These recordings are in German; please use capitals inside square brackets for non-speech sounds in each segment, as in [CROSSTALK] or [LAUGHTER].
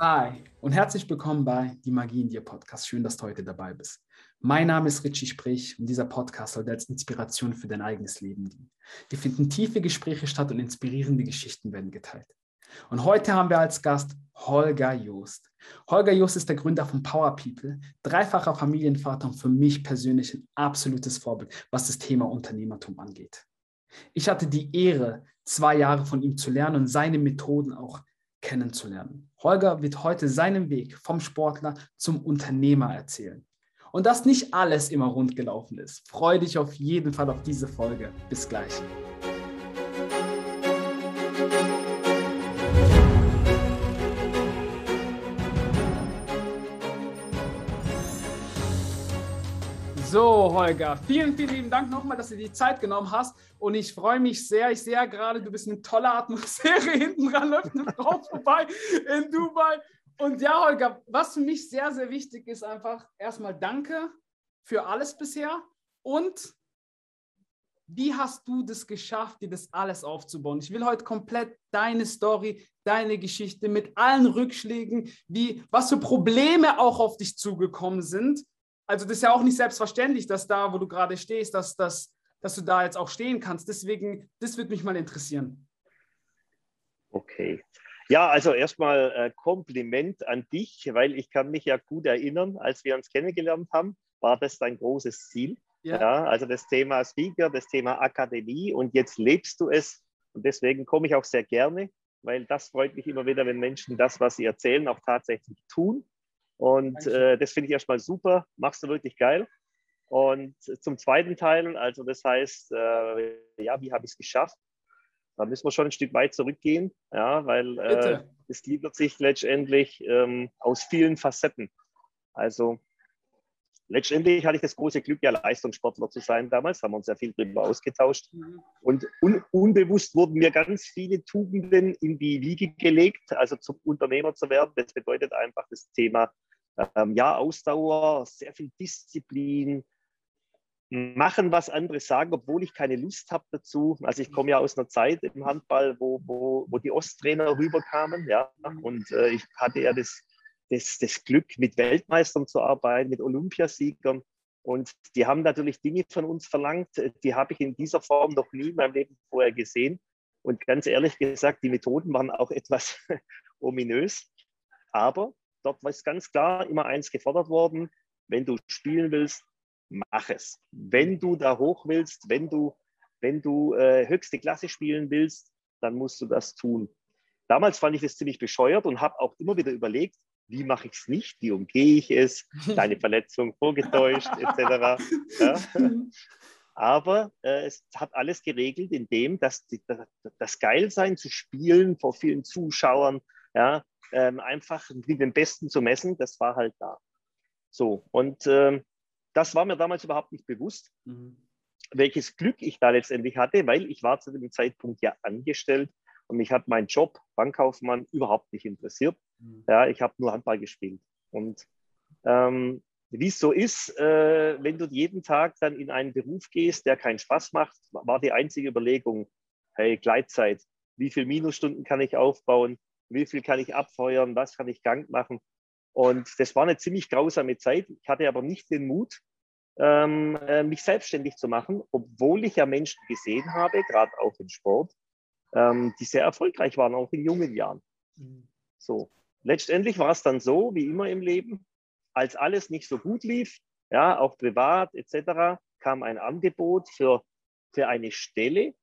Hi und herzlich willkommen bei Die Magie in dir Podcast. Schön, dass du heute dabei bist. Mein Name ist Richie Sprich und dieser Podcast soll als Inspiration für dein eigenes Leben dienen. Hier finden tiefe Gespräche statt und inspirierende Geschichten werden geteilt. Und heute haben wir als Gast Holger Joost. Holger Joost ist der Gründer von Power People, dreifacher Familienvater und für mich persönlich ein absolutes Vorbild, was das Thema Unternehmertum angeht. Ich hatte die Ehre, zwei Jahre von ihm zu lernen und seine Methoden auch kennenzulernen. Holger wird heute seinen Weg vom Sportler zum Unternehmer erzählen. Und dass nicht alles immer rund gelaufen ist. Freue dich auf jeden Fall auf diese Folge. Bis gleich. So, Holger, vielen, vielen lieben Dank nochmal, dass du die Zeit genommen hast. Und ich freue mich sehr. Ich sehe gerade, du bist eine tolle Atmosphäre. [LAUGHS] Hinten dran läuft eine Frau vorbei in Dubai. Und ja, Holger, was für mich sehr, sehr wichtig ist, einfach erstmal Danke für alles bisher. Und wie hast du das geschafft, dir das alles aufzubauen? Ich will heute komplett deine Story, deine Geschichte mit allen Rückschlägen, wie, was für Probleme auch auf dich zugekommen sind also das ist ja auch nicht selbstverständlich, dass da, wo du gerade stehst, dass, dass, dass du da jetzt auch stehen kannst. Deswegen, das würde mich mal interessieren. Okay. Ja, also erstmal äh, Kompliment an dich, weil ich kann mich ja gut erinnern, als wir uns kennengelernt haben, war das dein großes Ziel. Ja. ja. also das Thema Speaker, das Thema Akademie und jetzt lebst du es und deswegen komme ich auch sehr gerne, weil das freut mich immer wieder, wenn Menschen das, was sie erzählen, auch tatsächlich tun und äh, das finde ich erstmal super, machst du wirklich geil. Und zum zweiten Teil, also das heißt, äh, ja, wie habe ich es geschafft? Da müssen wir schon ein Stück weit zurückgehen, ja, weil äh, es gliedert sich letztendlich ähm, aus vielen Facetten. Also letztendlich hatte ich das große Glück, ja Leistungssportler zu sein damals, haben wir uns sehr viel darüber ausgetauscht. Mhm. Und un unbewusst wurden mir ganz viele Tugenden in die Wiege gelegt, also zum Unternehmer zu werden. Das bedeutet einfach das Thema ähm, ja, Ausdauer, sehr viel Disziplin, machen, was andere sagen, obwohl ich keine Lust habe dazu. Also ich komme ja aus einer Zeit im Handball, wo, wo, wo die Osttrainer rüberkamen, ja, und äh, ich hatte ja das, das, das Glück, mit Weltmeistern zu arbeiten, mit Olympiasiegern. Und die haben natürlich Dinge von uns verlangt, die habe ich in dieser Form noch nie in meinem Leben vorher gesehen. Und ganz ehrlich gesagt, die Methoden waren auch etwas [LAUGHS] ominös. Aber dort ist ganz klar immer eins gefordert worden, wenn du spielen willst, mach es. Wenn du da hoch willst, wenn du, wenn du äh, höchste Klasse spielen willst, dann musst du das tun. Damals fand ich das ziemlich bescheuert und habe auch immer wieder überlegt, wie mache ich es nicht, wie umgehe ich es, deine Verletzung vorgetäuscht, etc. Ja. Aber äh, es hat alles geregelt, indem das, das, das Geilsein zu spielen vor vielen Zuschauern, ja, ähm, einfach mit dem Besten zu messen, das war halt da. So, und ähm, das war mir damals überhaupt nicht bewusst, mhm. welches Glück ich da letztendlich hatte, weil ich war zu dem Zeitpunkt ja angestellt und mich hat mein Job, Bankkaufmann, überhaupt nicht interessiert. Mhm. Ja, ich habe nur Handball gespielt. Und ähm, wie es so ist, äh, wenn du jeden Tag dann in einen Beruf gehst, der keinen Spaß macht, war die einzige Überlegung, hey, Gleitzeit, wie viele Minusstunden kann ich aufbauen? Wie viel kann ich abfeuern, was kann ich Gang machen. Und das war eine ziemlich grausame Zeit. Ich hatte aber nicht den Mut, ähm, äh, mich selbstständig zu machen, obwohl ich ja Menschen gesehen habe, gerade auch im Sport, ähm, die sehr erfolgreich waren, auch in jungen Jahren. Mhm. So, letztendlich war es dann so, wie immer im Leben, als alles nicht so gut lief, ja, auch privat etc., kam ein Angebot für, für eine Stelle,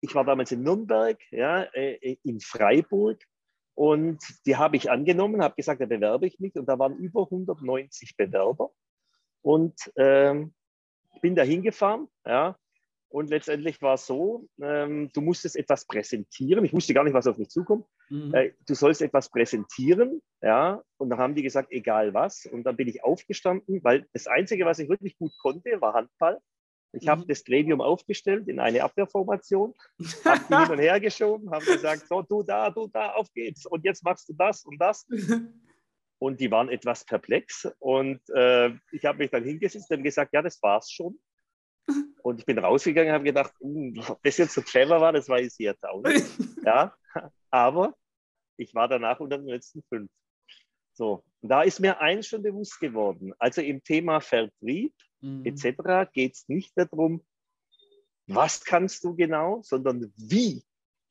ich war damals in Nürnberg, ja, äh, in Freiburg und die habe ich angenommen, habe gesagt, da bewerbe ich mich und da waren über 190 Bewerber und ähm, bin da hingefahren, ja, und letztendlich war es so, ähm, du musstest etwas präsentieren. Ich wusste gar nicht, was auf mich zukommt. Mhm. Äh, du sollst etwas präsentieren, ja. Und dann haben die gesagt, egal was. Und dann bin ich aufgestanden, weil das Einzige, was ich wirklich gut konnte, war Handball. Ich mhm. habe das Gremium aufgestellt in eine Abwehrformation, [LAUGHS] habe die hin und her geschoben, habe gesagt, so, du da, du da, auf geht's. Und jetzt machst du das und das. [LAUGHS] Und die waren etwas perplex. Und äh, ich habe mich dann hingesetzt und gesagt, ja, das war's schon. [LAUGHS] Und ich bin rausgegangen und habe gedacht, uh, ob das jetzt so clever war, das weiß ich jetzt auch nicht. Ja, aber ich war danach unter den letzten fünf. So, da ist mir eins schon bewusst geworden. Also im Thema Vertrieb mhm. etc. geht es nicht darum, was kannst du genau, sondern wie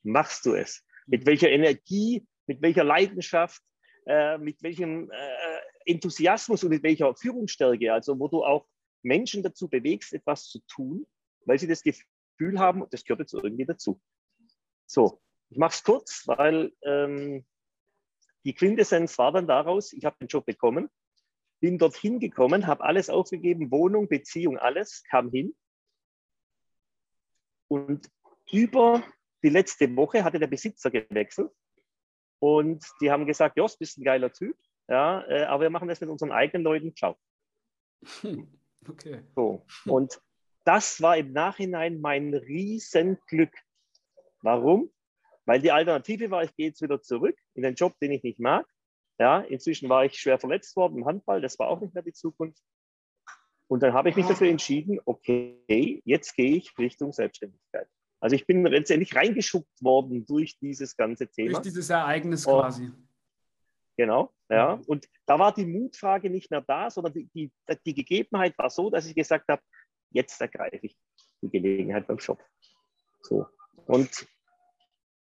machst du es? Mit mhm. welcher Energie, mit welcher Leidenschaft, äh, mit welchem äh, Enthusiasmus und mit welcher Führungsstärke, also wo du auch Menschen dazu bewegst, etwas zu tun, weil sie das Gefühl haben, das gehört jetzt irgendwie dazu. So, ich mache es kurz, weil ähm, die Quintessenz war dann daraus, ich habe den Job bekommen, bin dorthin gekommen, habe alles aufgegeben, Wohnung, Beziehung, alles, kam hin. Und über die letzte Woche hatte der Besitzer gewechselt und die haben gesagt, Jos, bist ein geiler Typ, ja, äh, aber wir machen das mit unseren eigenen Leuten, ciao. [LAUGHS] Okay. So. Und das war im Nachhinein mein Riesenglück. Warum? Weil die Alternative war, ich gehe jetzt wieder zurück in den Job, den ich nicht mag. Ja, inzwischen war ich schwer verletzt worden im Handball, das war auch nicht mehr die Zukunft. Und dann habe ich mich dafür entschieden, okay, jetzt gehe ich Richtung Selbstständigkeit. Also ich bin letztendlich reingeschuckt worden durch dieses ganze Thema. Durch dieses Ereignis quasi. Genau, ja. Mhm. Und da war die Mutfrage nicht mehr da, sondern die, die, die Gegebenheit war so, dass ich gesagt habe, jetzt ergreife ich die Gelegenheit beim Shop. So. Und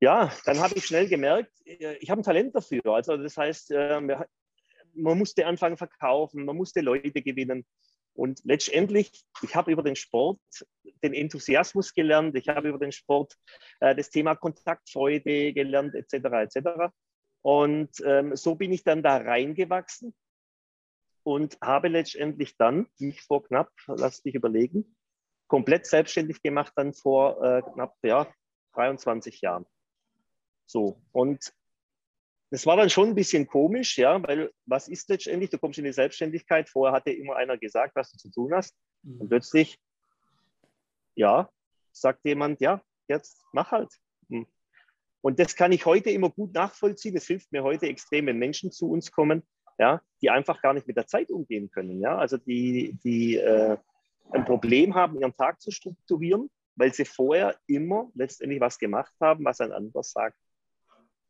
ja, dann habe ich schnell gemerkt, äh, ich habe ein Talent dafür. Also das heißt, äh, man musste anfangen verkaufen, man musste Leute gewinnen. Und letztendlich, ich habe über den Sport den Enthusiasmus gelernt, ich habe über den Sport äh, das Thema Kontaktfreude gelernt, etc. etc. Und ähm, so bin ich dann da reingewachsen und habe letztendlich dann mich vor knapp, lass dich überlegen, komplett selbstständig gemacht dann vor knapp ja, 23 Jahren. So, und das war dann schon ein bisschen komisch, ja, weil was ist letztendlich, du kommst in die Selbstständigkeit, vorher hatte immer einer gesagt, was du zu tun hast mhm. und plötzlich, ja, sagt jemand, ja, jetzt mach halt. Hm. Und das kann ich heute immer gut nachvollziehen. Es hilft mir heute extrem, wenn Menschen zu uns kommen, ja, die einfach gar nicht mit der Zeit umgehen können. Ja? Also die, die äh, ein Problem haben, ihren Tag zu strukturieren, weil sie vorher immer letztendlich was gemacht haben, was ein anderer sagt.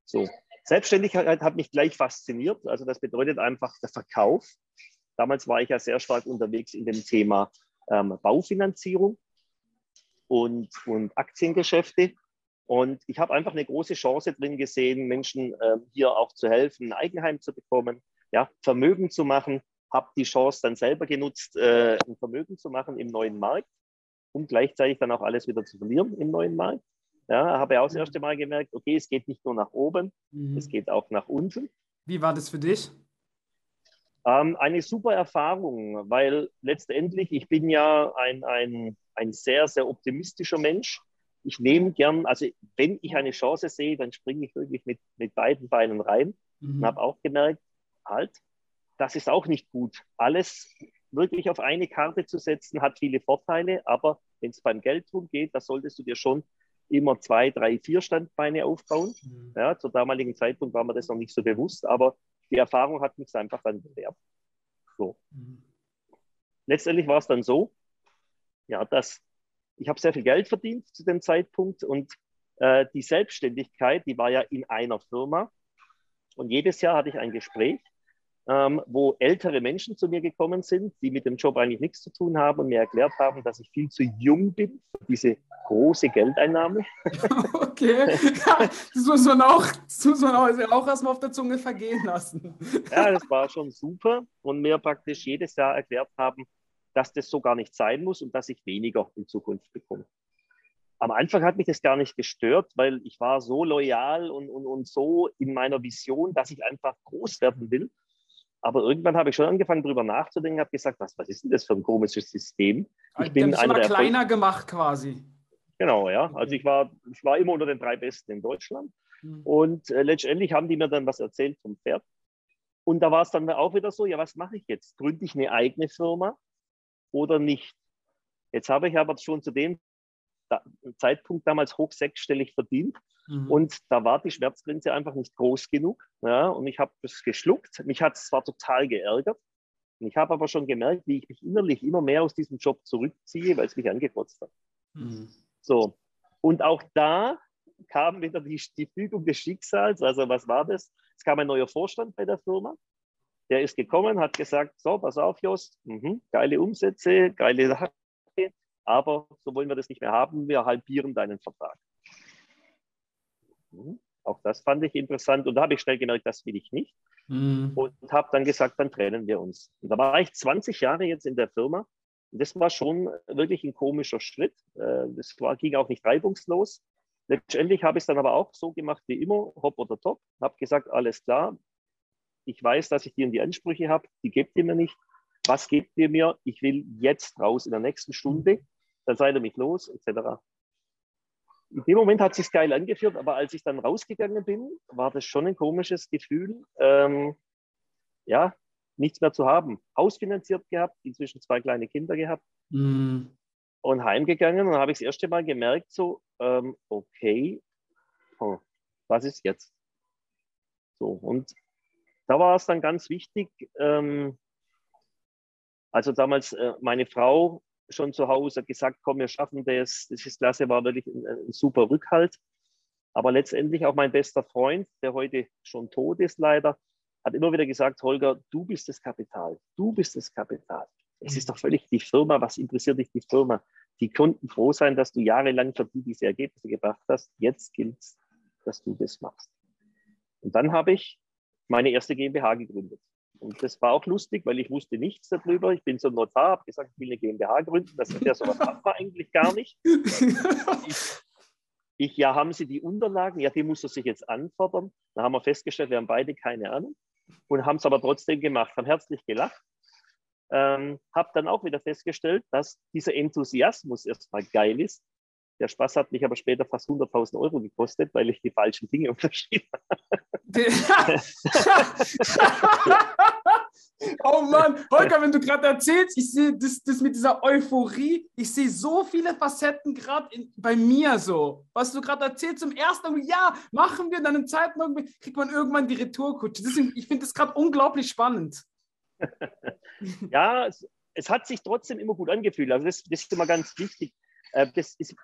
So. Selbstständigkeit hat mich gleich fasziniert. Also das bedeutet einfach der Verkauf. Damals war ich ja sehr stark unterwegs in dem Thema ähm, Baufinanzierung und, und Aktiengeschäfte. Und ich habe einfach eine große Chance drin gesehen, Menschen äh, hier auch zu helfen, ein Eigenheim zu bekommen, ja, Vermögen zu machen. Habe die Chance dann selber genutzt, äh, ein Vermögen zu machen im neuen Markt, um gleichzeitig dann auch alles wieder zu verlieren im neuen Markt. Ja, habe auch das erste Mal gemerkt, okay, es geht nicht nur nach oben, mhm. es geht auch nach unten. Wie war das für dich? Ähm, eine super Erfahrung, weil letztendlich, ich bin ja ein, ein, ein sehr, sehr optimistischer Mensch ich nehme gern, also wenn ich eine Chance sehe, dann springe ich wirklich mit, mit beiden Beinen rein mhm. und habe auch gemerkt, halt, das ist auch nicht gut. Alles wirklich auf eine Karte zu setzen, hat viele Vorteile, aber wenn es beim Geld drum geht, da solltest du dir schon immer zwei, drei, vier Standbeine aufbauen. Mhm. Ja, zur damaligen Zeitpunkt war mir das noch nicht so bewusst, aber die Erfahrung hat mich einfach dann gelehrt. So. Mhm. Letztendlich war es dann so, ja, dass ich habe sehr viel Geld verdient zu dem Zeitpunkt und äh, die Selbstständigkeit, die war ja in einer Firma. Und jedes Jahr hatte ich ein Gespräch, ähm, wo ältere Menschen zu mir gekommen sind, die mit dem Job eigentlich nichts zu tun haben und mir erklärt haben, dass ich viel zu jung bin für diese große Geldeinnahme. [LAUGHS] Okay, [LAUGHS] das muss man auch, das muss man auch, auch erstmal auf der Zunge vergehen lassen. Ja, das war schon super und mir praktisch jedes Jahr erklärt haben, dass das so gar nicht sein muss und dass ich weniger in Zukunft bekomme. Am Anfang hat mich das gar nicht gestört, weil ich war so loyal und, und, und so in meiner Vision, dass ich einfach groß werden will. Aber irgendwann habe ich schon angefangen, darüber nachzudenken, habe gesagt, was, was ist denn das für ein komisches System? Ich also, bin einer der kleiner Erfolg gemacht quasi. Genau, ja. Also ich war, ich war immer unter den drei Besten in Deutschland. Mhm. Und äh, letztendlich haben die mir dann was erzählt vom Pferd. Und da war es dann auch wieder so, ja, was mache ich jetzt? Gründe ich eine eigene Firma? oder nicht. Jetzt habe ich aber schon zu dem Zeitpunkt damals hoch sechsstellig verdient mhm. und da war die Schmerzgrenze einfach nicht groß genug. Ja, und ich habe das geschluckt. Mich hat es zwar total geärgert, ich habe aber schon gemerkt, wie ich mich innerlich immer mehr aus diesem Job zurückziehe, weil es mich angekotzt hat. Mhm. So. Und auch da kam wieder die, die Fügung des Schicksals. Also was war das? Es kam ein neuer Vorstand bei der Firma. Der ist gekommen, hat gesagt, so, pass auf, Jost, mhm, geile Umsätze, geile Sache, aber so wollen wir das nicht mehr haben, wir halbieren deinen Vertrag. Mhm. Auch das fand ich interessant und da habe ich schnell gemerkt, das will ich nicht. Mhm. Und habe dann gesagt, dann trennen wir uns. Und da war ich 20 Jahre jetzt in der Firma. Und das war schon wirklich ein komischer Schritt. Äh, das war, ging auch nicht reibungslos. Letztendlich habe ich es dann aber auch so gemacht wie immer, hopp oder top. Habe gesagt, alles klar, ich weiß, dass ich dir die Ansprüche habe, die gebt ihr mir nicht. Was gebt ihr mir? Ich will jetzt raus in der nächsten Stunde. Dann seid ihr mich los, etc. In dem Moment hat es sich geil angeführt, aber als ich dann rausgegangen bin, war das schon ein komisches Gefühl, ähm, ja, nichts mehr zu haben. Haus finanziert gehabt, inzwischen zwei kleine Kinder gehabt mm. und heimgegangen. Und dann habe ich das erste Mal gemerkt, so, ähm, okay, oh, was ist jetzt? So, und da war es dann ganz wichtig, ähm, also damals äh, meine Frau schon zu Hause gesagt, komm, wir schaffen das, das ist klasse, war wirklich ein, ein super Rückhalt. Aber letztendlich auch mein bester Freund, der heute schon tot ist leider, hat immer wieder gesagt, Holger, du bist das Kapital, du bist das Kapital. Es ist doch völlig die Firma, was interessiert dich die Firma? Die konnten froh sein, dass du jahrelang für die diese Ergebnisse gebracht hast. Jetzt gilt es, dass du das machst. Und dann habe ich meine erste GmbH gegründet. Und das war auch lustig, weil ich wusste nichts darüber. Ich bin zum Notar, habe gesagt, ich will eine GmbH gründen. Das ist ja sowas hat man eigentlich gar nicht. Ich, [LAUGHS] ich, ja, haben Sie die Unterlagen? Ja, die muss er sich jetzt anfordern. Da haben wir festgestellt, wir haben beide keine Ahnung und haben es aber trotzdem gemacht, haben herzlich gelacht. Ähm, habe dann auch wieder festgestellt, dass dieser Enthusiasmus erstmal geil ist, der Spaß hat mich aber später fast 100.000 Euro gekostet, weil ich die falschen Dinge [LAUGHS] unterschrieben habe. [LAUGHS] oh Mann, Holger, wenn du gerade erzählst, ich sehe das, das mit dieser Euphorie, ich sehe so viele Facetten gerade bei mir so. Was du gerade erzählst, zum ersten Mal, ja, machen wir, dann im zweiten Mal kriegt man irgendwann die Retourkutsche. Deswegen, ich finde das gerade unglaublich spannend. [LAUGHS] ja, es, es, hat sich trotzdem immer gut angefühlt. Also das, das ist immer ganz wichtig. Äh, das ist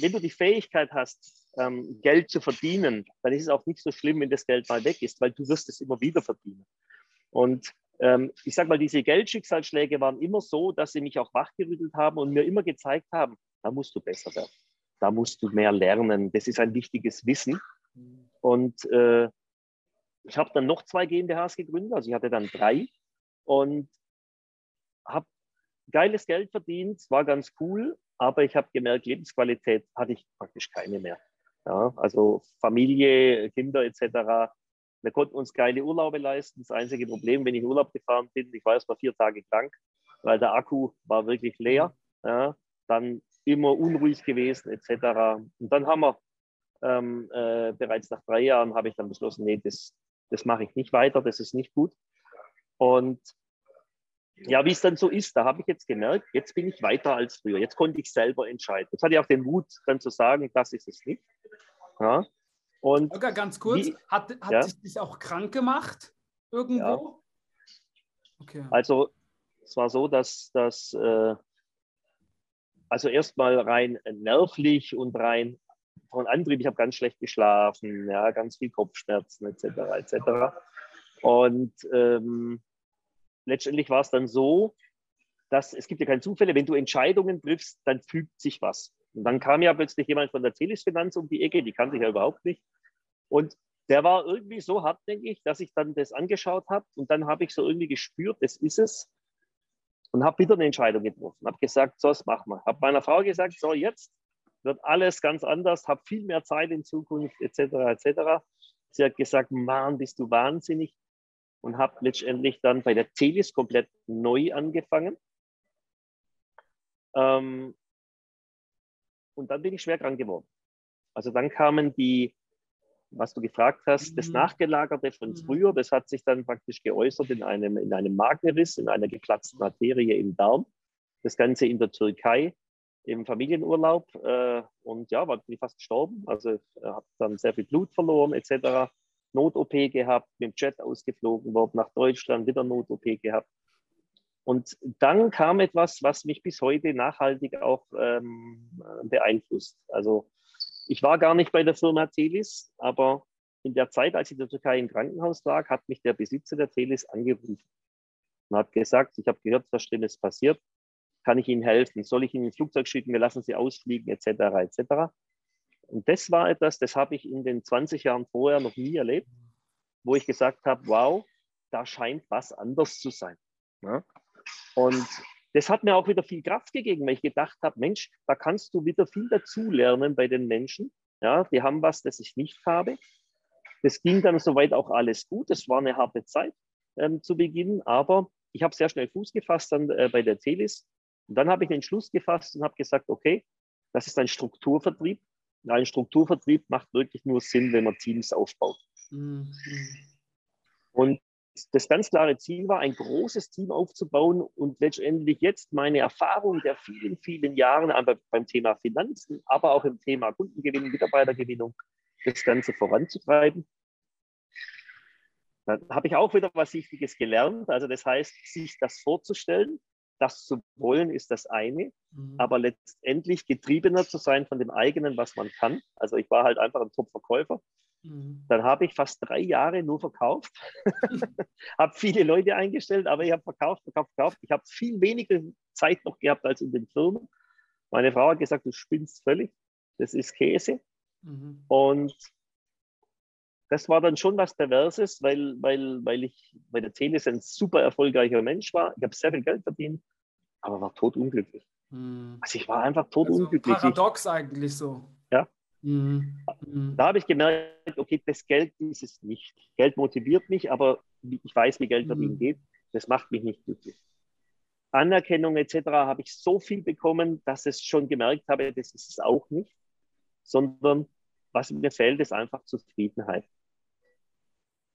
wenn du die Fähigkeit hast, ähm, Geld zu verdienen, dann ist es auch nicht so schlimm, wenn das Geld mal weg ist, weil du wirst es immer wieder verdienen. Und ähm, ich sage mal, diese Geldschicksalsschläge waren immer so, dass sie mich auch wachgerüttelt haben und mir immer gezeigt haben, da musst du besser werden, da musst du mehr lernen, das ist ein wichtiges Wissen. Und äh, ich habe dann noch zwei GmbHs gegründet, also ich hatte dann drei und habe geiles Geld verdient, war ganz cool, aber ich habe gemerkt, Lebensqualität hatte ich praktisch keine mehr. Ja, also Familie, Kinder etc. Wir konnten uns keine Urlaube leisten. Das einzige Problem, wenn ich Urlaub gefahren bin, ich war erst mal vier Tage krank, weil der Akku war wirklich leer. Ja, dann immer unruhig gewesen etc. Und dann haben wir ähm, äh, bereits nach drei Jahren habe ich dann beschlossen, nee, das, das mache ich nicht weiter, das ist nicht gut. Und ja, wie es dann so ist, da habe ich jetzt gemerkt, jetzt bin ich weiter als früher. Jetzt konnte ich selber entscheiden. Jetzt hatte ich auch den Mut, dann zu sagen, das ist es nicht. Ja. Und Holger, ganz kurz, wie, hat, hat ja? dich das auch krank gemacht irgendwo? Ja. Okay. Also es war so, dass das äh, also erstmal rein nervlich und rein von Antrieb, ich habe ganz schlecht geschlafen, ja, ganz viel Kopfschmerzen etc. etc. Und ähm, letztendlich war es dann so, dass es gibt ja keine Zufälle, wenn du Entscheidungen triffst, dann fügt sich was. Und dann kam ja plötzlich jemand von der Telis Finanz um die Ecke, die kannte ich ja überhaupt nicht. Und der war irgendwie so hartnäckig, dass ich dann das angeschaut habe und dann habe ich so irgendwie gespürt, das ist es. Und habe wieder eine Entscheidung getroffen. Habe gesagt, so, das machen wir. Habe meiner Frau gesagt, so, jetzt wird alles ganz anders, habe viel mehr Zeit in Zukunft, etc., etc. Sie hat gesagt, Mann, bist du wahnsinnig und habe letztendlich dann bei der Telis komplett neu angefangen. Ähm, und dann bin ich schwer krank geworden. Also dann kamen die, was du gefragt hast, mhm. das Nachgelagerte von mhm. früher, das hat sich dann praktisch geäußert in einem, in einem Magenriss, in einer geplatzten Arterie im Darm. Das Ganze in der Türkei im Familienurlaub äh, und ja, war fast gestorben. Also habe dann sehr viel Blut verloren etc. Not-OP gehabt, mit dem Jet ausgeflogen worden, nach Deutschland wieder Not-OP gehabt. Und dann kam etwas, was mich bis heute nachhaltig auch ähm, beeinflusst. Also ich war gar nicht bei der Firma Telis, aber in der Zeit, als ich in der Türkei im Krankenhaus lag, hat mich der Besitzer der Telis angerufen und hat gesagt, ich habe gehört, was Schlimmes passiert, kann ich Ihnen helfen? Soll ich Ihnen ein Flugzeug schicken? Wir lassen Sie ausfliegen, etc., etc. Und das war etwas, das habe ich in den 20 Jahren vorher noch nie erlebt, wo ich gesagt habe, wow, da scheint was anders zu sein. Ja? Und das hat mir auch wieder viel Kraft gegeben, weil ich gedacht habe, Mensch, da kannst du wieder viel dazulernen bei den Menschen. Ja, die haben was, das ich nicht habe. Das ging dann soweit auch alles gut. Es war eine harte Zeit ähm, zu Beginn, aber ich habe sehr schnell Fuß gefasst dann äh, bei der Telis. Und dann habe ich den Entschluss gefasst und habe gesagt, okay, das ist ein Strukturvertrieb. Ein Strukturvertrieb macht wirklich nur Sinn, wenn man Teams aufbaut. Mhm. Und das ganz klare Ziel war, ein großes Team aufzubauen und letztendlich jetzt meine Erfahrung der vielen, vielen Jahre beim Thema Finanzen, aber auch im Thema Kundengewinnung, Mitarbeitergewinnung, das Ganze voranzutreiben. Dann habe ich auch wieder was Wichtiges gelernt. Also das heißt, sich das vorzustellen, das zu wollen, ist das eine, mhm. aber letztendlich getriebener zu sein von dem eigenen, was man kann. Also ich war halt einfach ein Top-Verkäufer Mhm. Dann habe ich fast drei Jahre nur verkauft, [LAUGHS] habe viele Leute eingestellt, aber ich habe verkauft, verkauft, verkauft. Ich habe viel weniger Zeit noch gehabt als in den Firmen. Meine Frau hat gesagt, du spinnst völlig, das ist Käse. Mhm. Und das war dann schon was Perverses, weil, weil, weil ich bei der Teles ein super erfolgreicher Mensch war. Ich habe sehr viel Geld verdient, aber war totunglücklich. Mhm. Also ich war einfach totunglücklich. Also paradox eigentlich so. Ja, Mhm. Da habe ich gemerkt, okay, das Geld ist es nicht. Geld motiviert mich, aber ich weiß, wie Geld verdienen mhm. geht. Das macht mich nicht glücklich. Anerkennung etc. habe ich so viel bekommen, dass ich schon gemerkt habe, das ist es auch nicht, sondern was mir fehlt, ist einfach Zufriedenheit.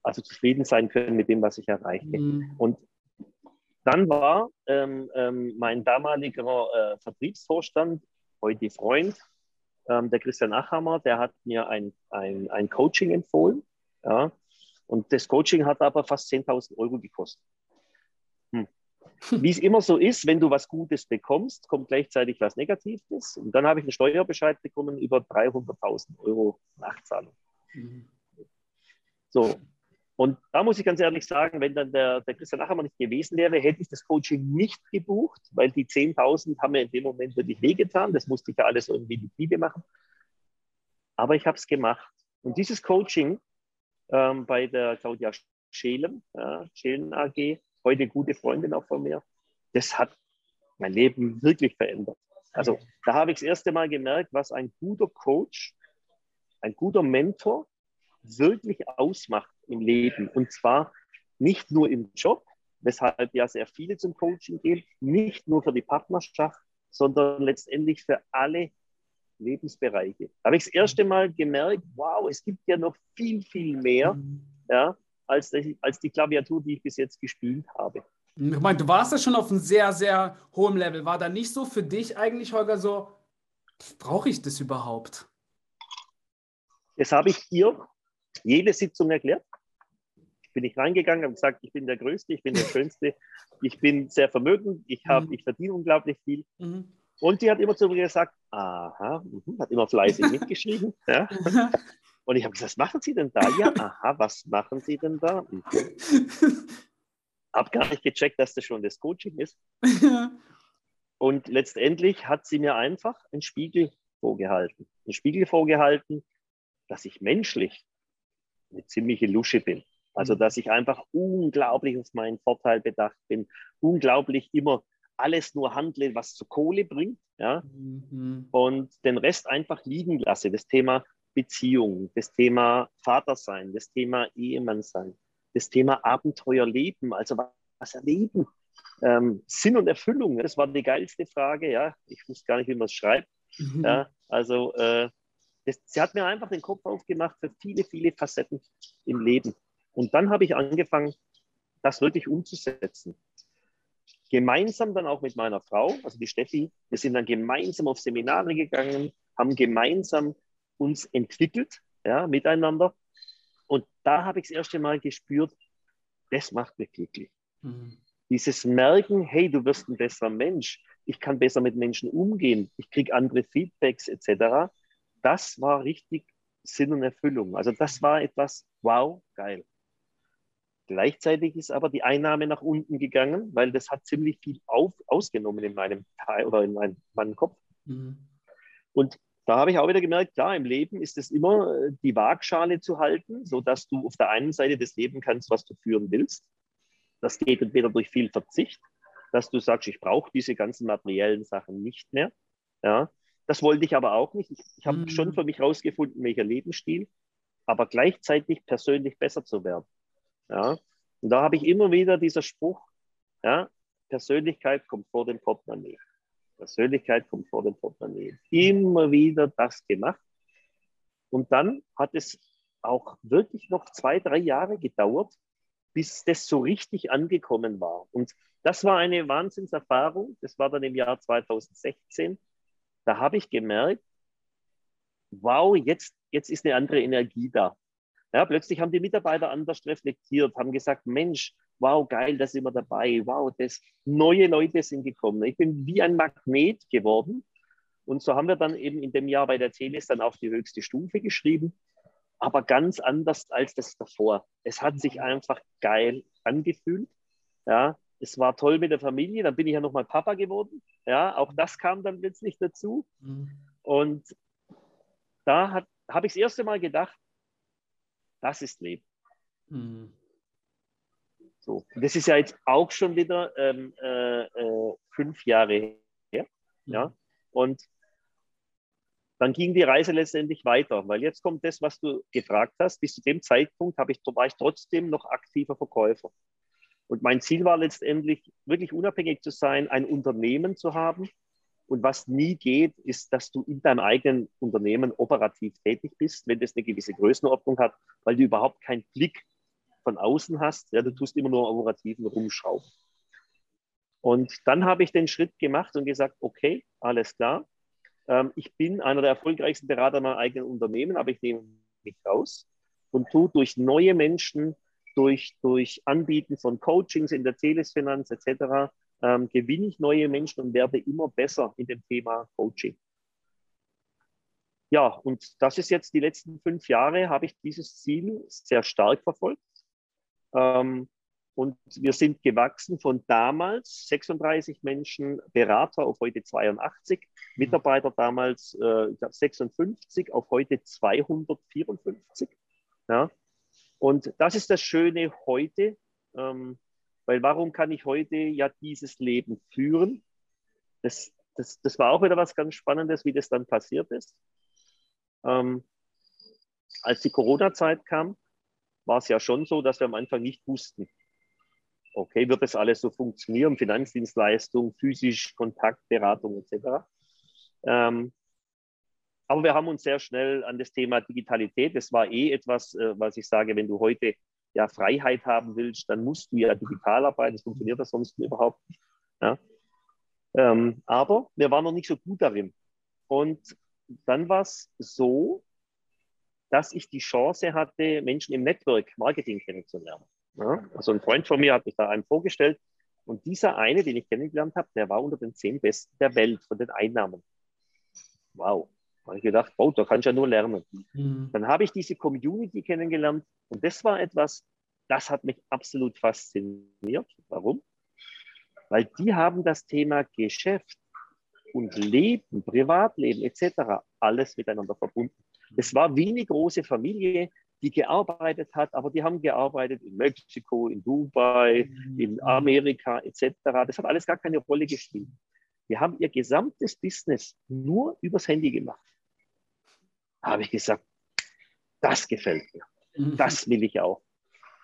Also zufrieden sein können mit dem, was ich erreiche. Mhm. Und dann war ähm, ähm, mein damaliger äh, Vertriebsvorstand, heute Freund, ähm, der Christian Achammer, der hat mir ein, ein, ein Coaching empfohlen. Ja, und das Coaching hat aber fast 10.000 Euro gekostet. Hm. [LAUGHS] Wie es immer so ist, wenn du was Gutes bekommst, kommt gleichzeitig was Negatives. Und dann habe ich einen Steuerbescheid bekommen über 300.000 Euro Nachzahlung. Mhm. So, und da muss ich ganz ehrlich sagen, wenn dann der, der Christian Achermann nicht gewesen wäre, hätte ich das Coaching nicht gebucht, weil die 10.000 haben mir in dem Moment wirklich wehgetan. Das musste ich ja alles irgendwie in die Liebe machen. Aber ich habe es gemacht. Und dieses Coaching ähm, bei der Claudia Scheelen, äh, Scheelen AG, heute gute Freundin auch von mir, das hat mein Leben wirklich verändert. Also da habe ich das erste Mal gemerkt, was ein guter Coach, ein guter Mentor wirklich ausmacht im Leben. Und zwar nicht nur im Job, weshalb ja sehr viele zum Coaching gehen, nicht nur für die Partnerschaft, sondern letztendlich für alle Lebensbereiche. Da habe ich das erste Mal gemerkt, wow, es gibt ja noch viel, viel mehr, ja, als, die, als die Klaviatur, die ich bis jetzt gespielt habe. Ich meine, du warst ja schon auf einem sehr, sehr hohem Level. War da nicht so für dich eigentlich, Holger, so, brauche ich das überhaupt? Das habe ich dir jede Sitzung erklärt bin ich reingegangen und gesagt, ich bin der Größte, ich bin der Schönste, ich bin sehr vermögend, ich, hab, mhm. ich verdiene unglaublich viel. Mhm. Und die hat immer zu mir gesagt, aha, mh, hat immer fleißig [LAUGHS] mitgeschrieben. Ja. [LAUGHS] Und ich habe gesagt, was machen Sie denn da? Ja, aha, was machen Sie denn da? Mhm. Hab gar nicht gecheckt, dass das schon das Coaching ist. [LAUGHS] Und letztendlich hat sie mir einfach einen Spiegel vorgehalten. Einen Spiegel vorgehalten, dass ich menschlich eine ziemliche Lusche bin. Also, mhm. dass ich einfach unglaublich auf meinen Vorteil bedacht bin, unglaublich immer alles nur handle, was zu Kohle bringt, ja, mhm. und den Rest einfach liegen lasse. Das Thema Beziehung, das Thema Vater sein, das Thema Ehemann sein, das Thema Abenteuerleben, also was erleben, ähm, Sinn und Erfüllung, das war die geilste Frage, ja. Ich wusste gar nicht, wie man es schreibt. Mhm. Ja, also äh, das, sie hat mir einfach den Kopf aufgemacht für viele, viele Facetten im Leben. Und dann habe ich angefangen, das wirklich umzusetzen. Gemeinsam dann auch mit meiner Frau, also die Steffi, wir sind dann gemeinsam auf Seminare gegangen, haben gemeinsam uns entwickelt, ja, miteinander. Und da habe ich das erste Mal gespürt, das macht mich glücklich. Mhm. Dieses Merken, hey, du wirst ein besserer Mensch, ich kann besser mit Menschen umgehen, ich kriege andere Feedbacks etc., das war richtig Sinn und Erfüllung. Also das war etwas, wow, geil. Gleichzeitig ist aber die Einnahme nach unten gegangen, weil das hat ziemlich viel auf, ausgenommen in meinem Teil oder in meinem, meinem Kopf. Mhm. Und da habe ich auch wieder gemerkt, klar, im Leben ist es immer äh, die Waagschale zu halten, sodass du auf der einen Seite das Leben kannst, was du führen willst. Das geht entweder durch viel Verzicht, dass du sagst, ich brauche diese ganzen materiellen Sachen nicht mehr. Ja, das wollte ich aber auch nicht. Ich, ich habe mhm. schon für mich herausgefunden, welcher Lebensstil, aber gleichzeitig persönlich besser zu werden. Ja? Und da habe ich immer wieder dieser Spruch, ja, Persönlichkeit kommt vor dem Portemonnaie. Persönlichkeit kommt vor dem Portemonnaie. Immer wieder das gemacht. Und dann hat es auch wirklich noch zwei, drei Jahre gedauert, bis das so richtig angekommen war. Und das war eine Wahnsinnserfahrung. Das war dann im Jahr 2016. Da habe ich gemerkt, wow, jetzt, jetzt ist eine andere Energie da. Ja, plötzlich haben die Mitarbeiter anders reflektiert, haben gesagt, Mensch, wow, geil, da sind wir dabei, wow, das, neue Leute sind gekommen. Ich bin wie ein Magnet geworden. Und so haben wir dann eben in dem Jahr bei der Teles dann auf die höchste Stufe geschrieben, aber ganz anders als das davor. Es hat sich einfach geil angefühlt. Ja, es war toll mit der Familie. Dann bin ich ja nochmal Papa geworden. Ja, auch das kam dann plötzlich dazu. Mhm. Und da habe ich das erste Mal gedacht, das ist Leben. Mhm. So, das ist ja jetzt auch schon wieder ähm, äh, äh, fünf Jahre her. Mhm. Ja? Und dann ging die Reise letztendlich weiter, weil jetzt kommt das, was du gefragt hast. Bis zu dem Zeitpunkt ich, war ich trotzdem noch aktiver Verkäufer. Und mein Ziel war letztendlich, wirklich unabhängig zu sein, ein Unternehmen zu haben, und was nie geht, ist, dass du in deinem eigenen Unternehmen operativ tätig bist, wenn das eine gewisse Größenordnung hat, weil du überhaupt keinen Blick von außen hast. Ja, du tust immer nur operativen Rumschrauben. Und dann habe ich den Schritt gemacht und gesagt, okay, alles klar. Ähm, ich bin einer der erfolgreichsten Berater meiner eigenen Unternehmen, aber ich nehme mich raus und tue durch neue Menschen, durch, durch Anbieten von Coachings in der Telesfinanz etc ähm, gewinne ich neue Menschen und werde immer besser in dem Thema Coaching. Ja, und das ist jetzt die letzten fünf Jahre, habe ich dieses Ziel sehr stark verfolgt. Ähm, und wir sind gewachsen von damals 36 Menschen Berater auf heute 82, Mitarbeiter damals äh, 56 auf heute 254. Ja. Und das ist das Schöne heute. Ähm, weil warum kann ich heute ja dieses Leben führen? Das, das, das war auch wieder was ganz Spannendes, wie das dann passiert ist. Ähm, als die Corona-Zeit kam, war es ja schon so, dass wir am Anfang nicht wussten, okay, wird das alles so funktionieren, Finanzdienstleistung, physisch, Kontakt, Beratung etc. Ähm, aber wir haben uns sehr schnell an das Thema Digitalität, das war eh etwas, äh, was ich sage, wenn du heute ja Freiheit haben willst, dann musst du ja digital arbeiten. Das funktioniert ja sonst überhaupt nicht. Ja? Ähm, aber wir waren noch nicht so gut darin. Und dann war es so, dass ich die Chance hatte, Menschen im Network Marketing kennenzulernen. Ja? Also ein Freund von mir hat mich da einem vorgestellt. Und dieser eine, den ich kennengelernt habe, der war unter den zehn Besten der Welt von den Einnahmen. Wow. Habe ich gedacht, wow, da kannst du ja nur lernen. Mhm. Dann habe ich diese Community kennengelernt und das war etwas, das hat mich absolut fasziniert. Warum? Weil die haben das Thema Geschäft und Leben, Privatleben etc. alles miteinander verbunden. Es war wie eine große Familie, die gearbeitet hat, aber die haben gearbeitet in Mexiko, in Dubai, in mhm. Amerika etc. Das hat alles gar keine Rolle gespielt. Die haben ihr gesamtes Business nur übers Handy gemacht. Habe ich gesagt, das gefällt mir. Mhm. Das will ich auch.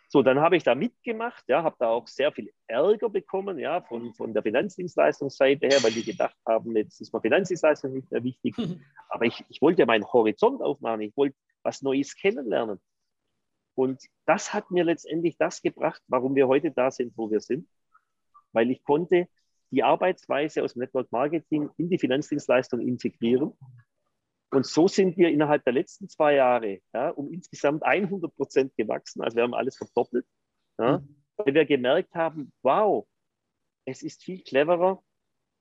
So, dann habe ich da mitgemacht, ja, habe da auch sehr viel Ärger bekommen, ja, von, von der Finanzdienstleistungsseite her, weil die gedacht haben, jetzt ist mir Finanzdienstleistung nicht mehr wichtig. Aber ich, ich wollte meinen Horizont aufmachen, ich wollte was Neues kennenlernen. Und das hat mir letztendlich das gebracht, warum wir heute da sind, wo wir sind, weil ich konnte die Arbeitsweise aus dem Network Marketing in die Finanzdienstleistung integrieren und so sind wir innerhalb der letzten zwei Jahre ja, um insgesamt 100 Prozent gewachsen. Also wir haben alles verdoppelt, ja, mhm. weil wir gemerkt haben, wow, es ist viel cleverer,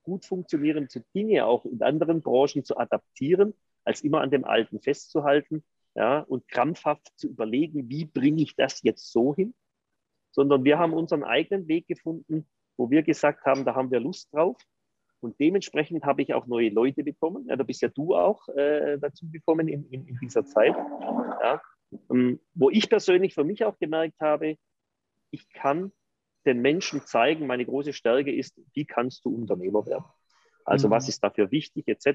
gut funktionierende Dinge auch in anderen Branchen zu adaptieren, als immer an dem Alten festzuhalten ja, und krampfhaft zu überlegen, wie bringe ich das jetzt so hin, sondern wir haben unseren eigenen Weg gefunden, wo wir gesagt haben, da haben wir Lust drauf. Und dementsprechend habe ich auch neue Leute bekommen. Ja, da bist ja du auch äh, dazu gekommen in, in, in, dieser Zeit. Ja, ähm, wo ich persönlich für mich auch gemerkt habe, ich kann den Menschen zeigen, meine große Stärke ist, wie kannst du Unternehmer werden? Also mhm. was ist dafür wichtig etc.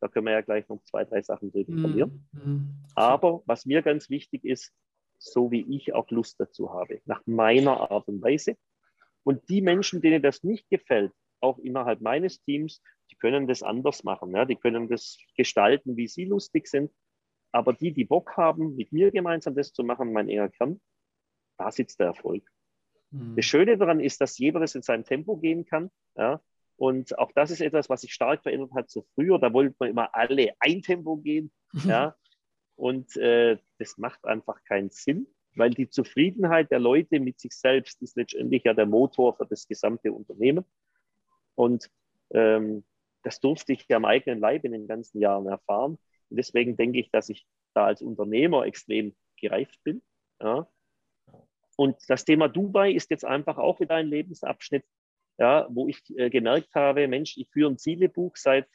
Da können wir ja gleich noch zwei, drei Sachen drüber mhm. verlieren. Mhm. Aber was mir ganz wichtig ist, so wie ich auch Lust dazu habe, nach meiner Art und Weise. Und die Menschen, denen das nicht gefällt, auch innerhalb meines Teams, die können das anders machen. Ja? Die können das gestalten, wie sie lustig sind. Aber die, die Bock haben, mit mir gemeinsam das zu machen, mein eher Kern, da sitzt der Erfolg. Mhm. Das Schöne daran ist, dass jeder das in seinem Tempo gehen kann. Ja? Und auch das ist etwas, was sich stark verändert hat zu früher. Da wollten wir immer alle ein Tempo gehen. [LAUGHS] ja? Und äh, das macht einfach keinen Sinn, weil die Zufriedenheit der Leute mit sich selbst ist letztendlich ja der Motor für das gesamte Unternehmen. Und ähm, das durfte ich ja am eigenen Leib in den ganzen Jahren erfahren. Und deswegen denke ich, dass ich da als Unternehmer extrem gereift bin. Ja. Und das Thema Dubai ist jetzt einfach auch wieder ein Lebensabschnitt, ja, wo ich äh, gemerkt habe, Mensch, ich führe ein Zielebuch seit,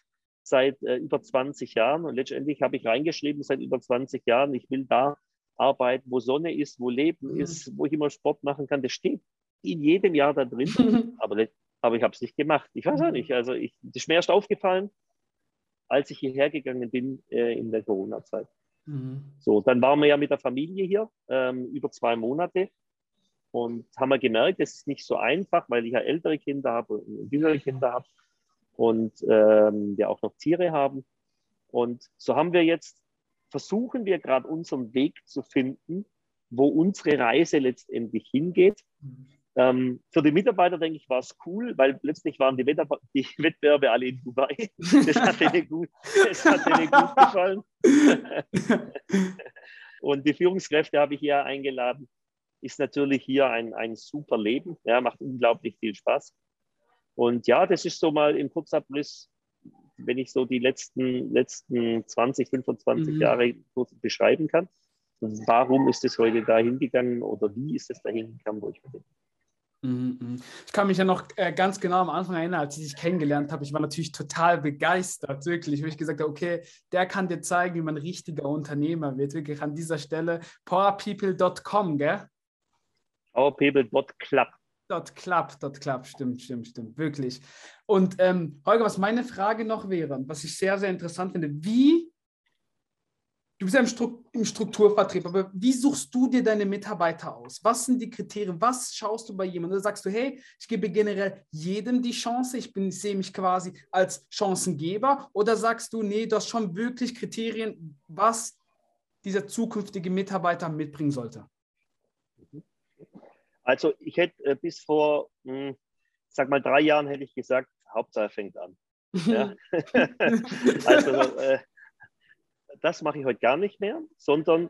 seit äh, über 20 Jahren und letztendlich habe ich reingeschrieben seit über 20 Jahren, ich will da arbeiten, wo Sonne ist, wo Leben mhm. ist, wo ich immer Sport machen kann. Das steht in jedem Jahr da drin, [LAUGHS] aber, aber ich habe es nicht gemacht. Ich weiß auch nicht. Also ich, das ist mir erst aufgefallen, als ich hierher gegangen bin äh, in der Corona-Zeit. Mhm. So, dann waren wir ja mit der Familie hier ähm, über zwei Monate und haben wir gemerkt, es ist nicht so einfach, weil ich ja ältere Kinder habe und jüngere Kinder habe und ähm, wir auch noch Tiere haben. Und so haben wir jetzt, versuchen wir gerade unseren Weg zu finden, wo unsere Reise letztendlich hingeht. Mhm. Ähm, für die Mitarbeiter, denke ich, war es cool, weil letztlich waren die, Wetter die [LAUGHS] Wettbewerbe alle in Dubai. Das hat denen gut, das hat denen gut gefallen. [LAUGHS] Und die Führungskräfte habe ich hier eingeladen. Ist natürlich hier ein, ein super Leben, ja, macht unglaublich viel Spaß. Und ja, das ist so mal im Kurzabriss, wenn ich so die letzten, letzten 20, 25 mhm. Jahre kurz beschreiben kann. Warum ist es heute da hingegangen oder wie ist es da hingegangen, wo ich bin? Mhm, mhm. Ich kann mich ja noch äh, ganz genau am Anfang erinnern, als ich dich kennengelernt habe. Ich war natürlich total begeistert, wirklich, weil ich gesagt habe, okay, der kann dir zeigen, wie man ein richtiger Unternehmer wird. Wirklich an dieser Stelle powerpeople.com, gell? Powerpeople.club. Dot club, dot club, stimmt, stimmt, stimmt, wirklich. Und ähm, Holger, was meine Frage noch wäre, was ich sehr, sehr interessant finde, wie Du bist ja im, Strukturvertrieb, aber wie suchst du dir deine Mitarbeiter aus? Was sind die Kriterien? Was schaust du bei jemandem? sagst du, hey, ich gebe generell jedem die Chance, ich, bin, ich sehe mich quasi als Chancengeber? Oder sagst du, nee, du hast schon wirklich Kriterien, was dieser zukünftige Mitarbeiter mitbringen sollte? Also ich hätte äh, bis vor, mh, hm, sag mal, drei Jahren hätte ich gesagt, Hauptsache fängt an. [LAUGHS] Ja? [LAUGHS] also äh, das mache ich heute gar nicht mehr, sondern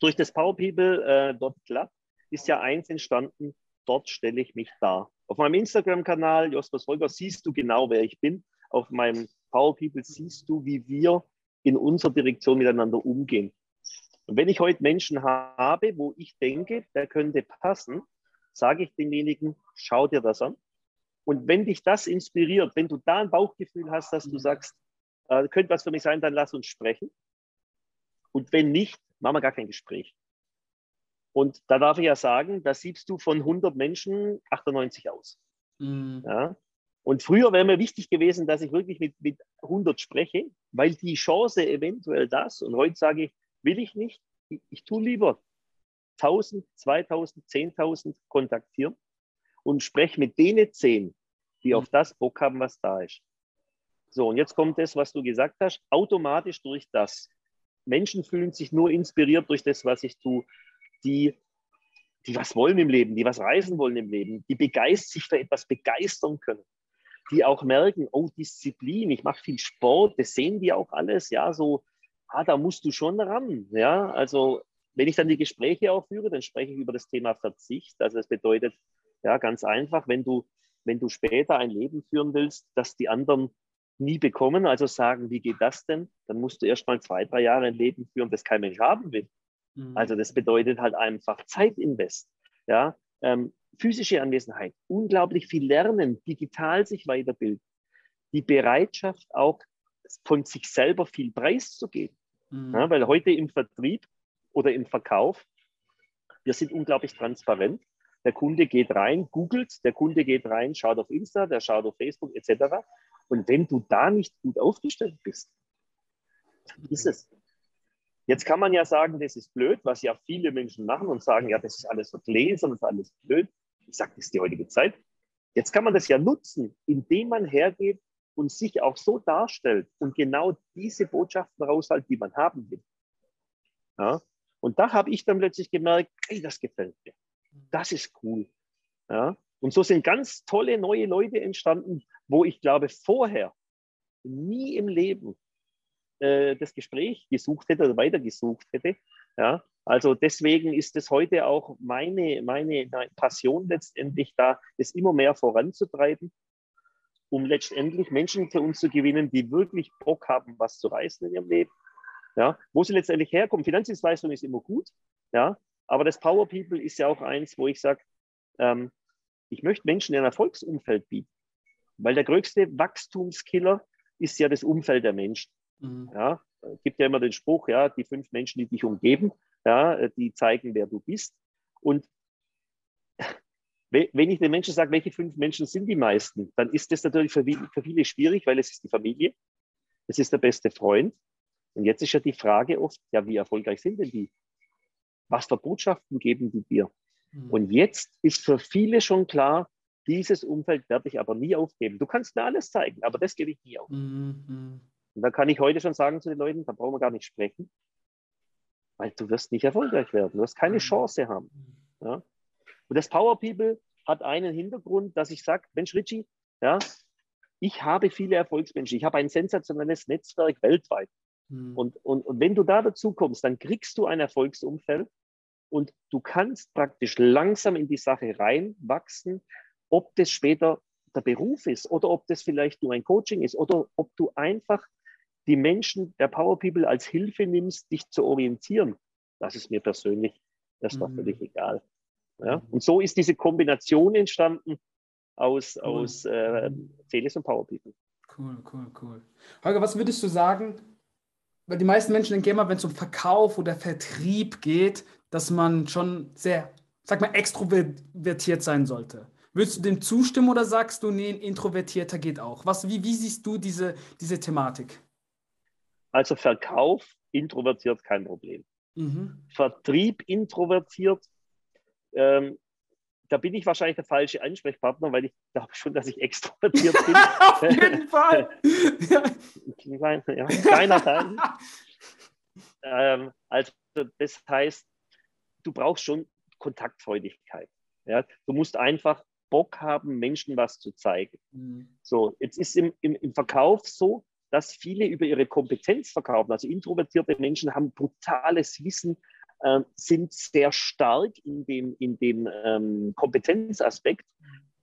durch das Power People äh, dort Club ist ja eins entstanden, dort stelle ich mich dar. Auf meinem Instagram-Kanal, Justus Holger, siehst du genau, wer ich bin. Auf meinem Power People siehst du, wie wir in unserer Direktion miteinander umgehen. Und wenn ich heute Menschen habe, wo ich denke, der könnte passen, sage ich demjenigen, schau dir das an. Und wenn dich das inspiriert, wenn du da ein Bauchgefühl hast, dass du sagst, äh, könnte was für mich sein, dann lass uns sprechen. Und wenn nicht, machen wir gar kein Gespräch. Und da darf ich ja sagen, da siebst du von 100 Menschen 98 aus. Mhm. Ja? Und früher wäre mir wichtig gewesen, dass ich wirklich mit, mit 100 spreche, weil die Chance eventuell das, und heute sage ich, will ich nicht, ich, ich tue lieber 1000, 2000, 10.000 kontaktieren und spreche mit denen 10, die mhm. auf das Bock haben, was da ist. So, und jetzt kommt das, was du gesagt hast, automatisch durch das. Menschen fühlen sich nur inspiriert durch das, was ich tue, die, die was wollen im Leben, die was reisen wollen im Leben, die begeistert, sich für etwas begeistern können, die auch merken, oh, Disziplin, ich mache viel Sport, das sehen die auch alles, ja, so, ah, da musst du schon ran, ja, also wenn ich dann die Gespräche auch führe, dann spreche ich über das Thema Verzicht, also das bedeutet, ja, ganz einfach, wenn du, wenn du später ein Leben führen willst, dass die anderen nie bekommen. Also sagen, wie geht das denn? Dann musst du erst mal zwei, drei Jahre ein Leben führen, das kein Mensch haben will. Mhm. Also das bedeutet halt einfach Zeitinvest. Ja, ähm, physische Anwesenheit, unglaublich viel lernen, digital sich weiterbilden, die Bereitschaft auch von sich selber viel preiszugeben. Mhm. Ja, weil heute im Vertrieb oder im Verkauf, wir sind unglaublich transparent. Der Kunde geht rein, googelt, der Kunde geht rein, schaut auf Insta, der schaut auf Facebook etc. Und wenn du da nicht gut aufgestellt bist, dann ist es. Jetzt kann man ja sagen, das ist blöd, was ja viele Menschen machen und sagen, ja, das ist alles so gläsern, das ist alles blöd. Ich sage, das ist die heutige Zeit. Jetzt kann man das ja nutzen, indem man hergeht und sich auch so darstellt und genau diese Botschaften raushält, die man haben will. Ja? Und da habe ich dann plötzlich gemerkt, hey, das gefällt mir. Das ist cool. Ja? Und so sind ganz tolle neue Leute entstanden, wo ich glaube, vorher nie im Leben äh, das Gespräch gesucht hätte oder weitergesucht hätte. Ja? Also deswegen ist es heute auch meine, meine Passion letztendlich da, das immer mehr voranzutreiben, um letztendlich Menschen für uns zu gewinnen, die wirklich Bock haben, was zu reißen in ihrem Leben ja, wo sie letztendlich herkommen. Finanzdienstleistung ist immer gut, ja, aber das Power People ist ja auch eins, wo ich sage, ähm, ich möchte Menschen ein Erfolgsumfeld bieten, weil der größte Wachstumskiller ist ja das Umfeld der Menschen. Mhm. Ja, es gibt ja immer den Spruch, ja, die fünf Menschen, die dich umgeben, ja, die zeigen, wer du bist. Und wenn ich den Menschen sage, welche fünf Menschen sind die meisten, dann ist das natürlich für, für viele schwierig, weil es ist die Familie, es ist der beste Freund, und jetzt ist ja die Frage oft, ja, wie erfolgreich sind denn die? Was für Botschaften geben die dir? Mhm. Und jetzt ist für viele schon klar, dieses Umfeld werde ich aber nie aufgeben. Du kannst mir alles zeigen, aber das gebe ich nie auf. Mhm. Und da kann ich heute schon sagen zu den Leuten, da brauchen wir gar nicht sprechen, weil du wirst nicht erfolgreich werden. Du wirst keine mhm. Chance haben. Ja? Und das Power People hat einen Hintergrund, dass ich sage, Mensch, Richie, ja, ich habe viele Erfolgsmenschen. Ich habe ein sensationelles Netzwerk weltweit. Mhm. Und, und, und wenn du da dazu kommst, dann kriegst du ein Erfolgsumfeld und du kannst praktisch langsam in die Sache reinwachsen, ob das später der Beruf ist oder ob das vielleicht nur ein Coaching ist oder ob du einfach die Menschen der Power People als Hilfe nimmst, dich zu orientieren. Das ist mir persönlich, das war mhm. völlig egal. Ja? Mhm. Und so ist diese Kombination entstanden aus, cool. aus äh, Celis und Power People. Cool, cool, cool. Holger, was würdest du sagen, weil die meisten Menschen denken immer, wenn es um Verkauf oder Vertrieb geht, dass man schon sehr, sag mal, extrovertiert sein sollte. Würdest du dem zustimmen oder sagst du, nee, ein Introvertierter geht auch? Was, wie, wie siehst du diese, diese Thematik? Also Verkauf, introvertiert, kein Problem. Mhm. Vertrieb, introvertiert, ähm, da bin ich wahrscheinlich der falsche Ansprechpartner, weil ich glaube schon, dass ich extrovertiert bin. [LAUGHS] Auf jeden [LAUGHS] Fall. Klein, ja, kleiner Teil. [LAUGHS] ähm, also das heißt, du brauchst schon Kontaktfreudigkeit. Ja? Du musst einfach Bock haben, Menschen was zu zeigen. Mhm. So, jetzt ist im, im, im Verkauf so, dass viele über ihre Kompetenz verkaufen. Also introvertierte Menschen haben brutales Wissen äh, sind sehr stark in dem, in dem ähm, Kompetenzaspekt,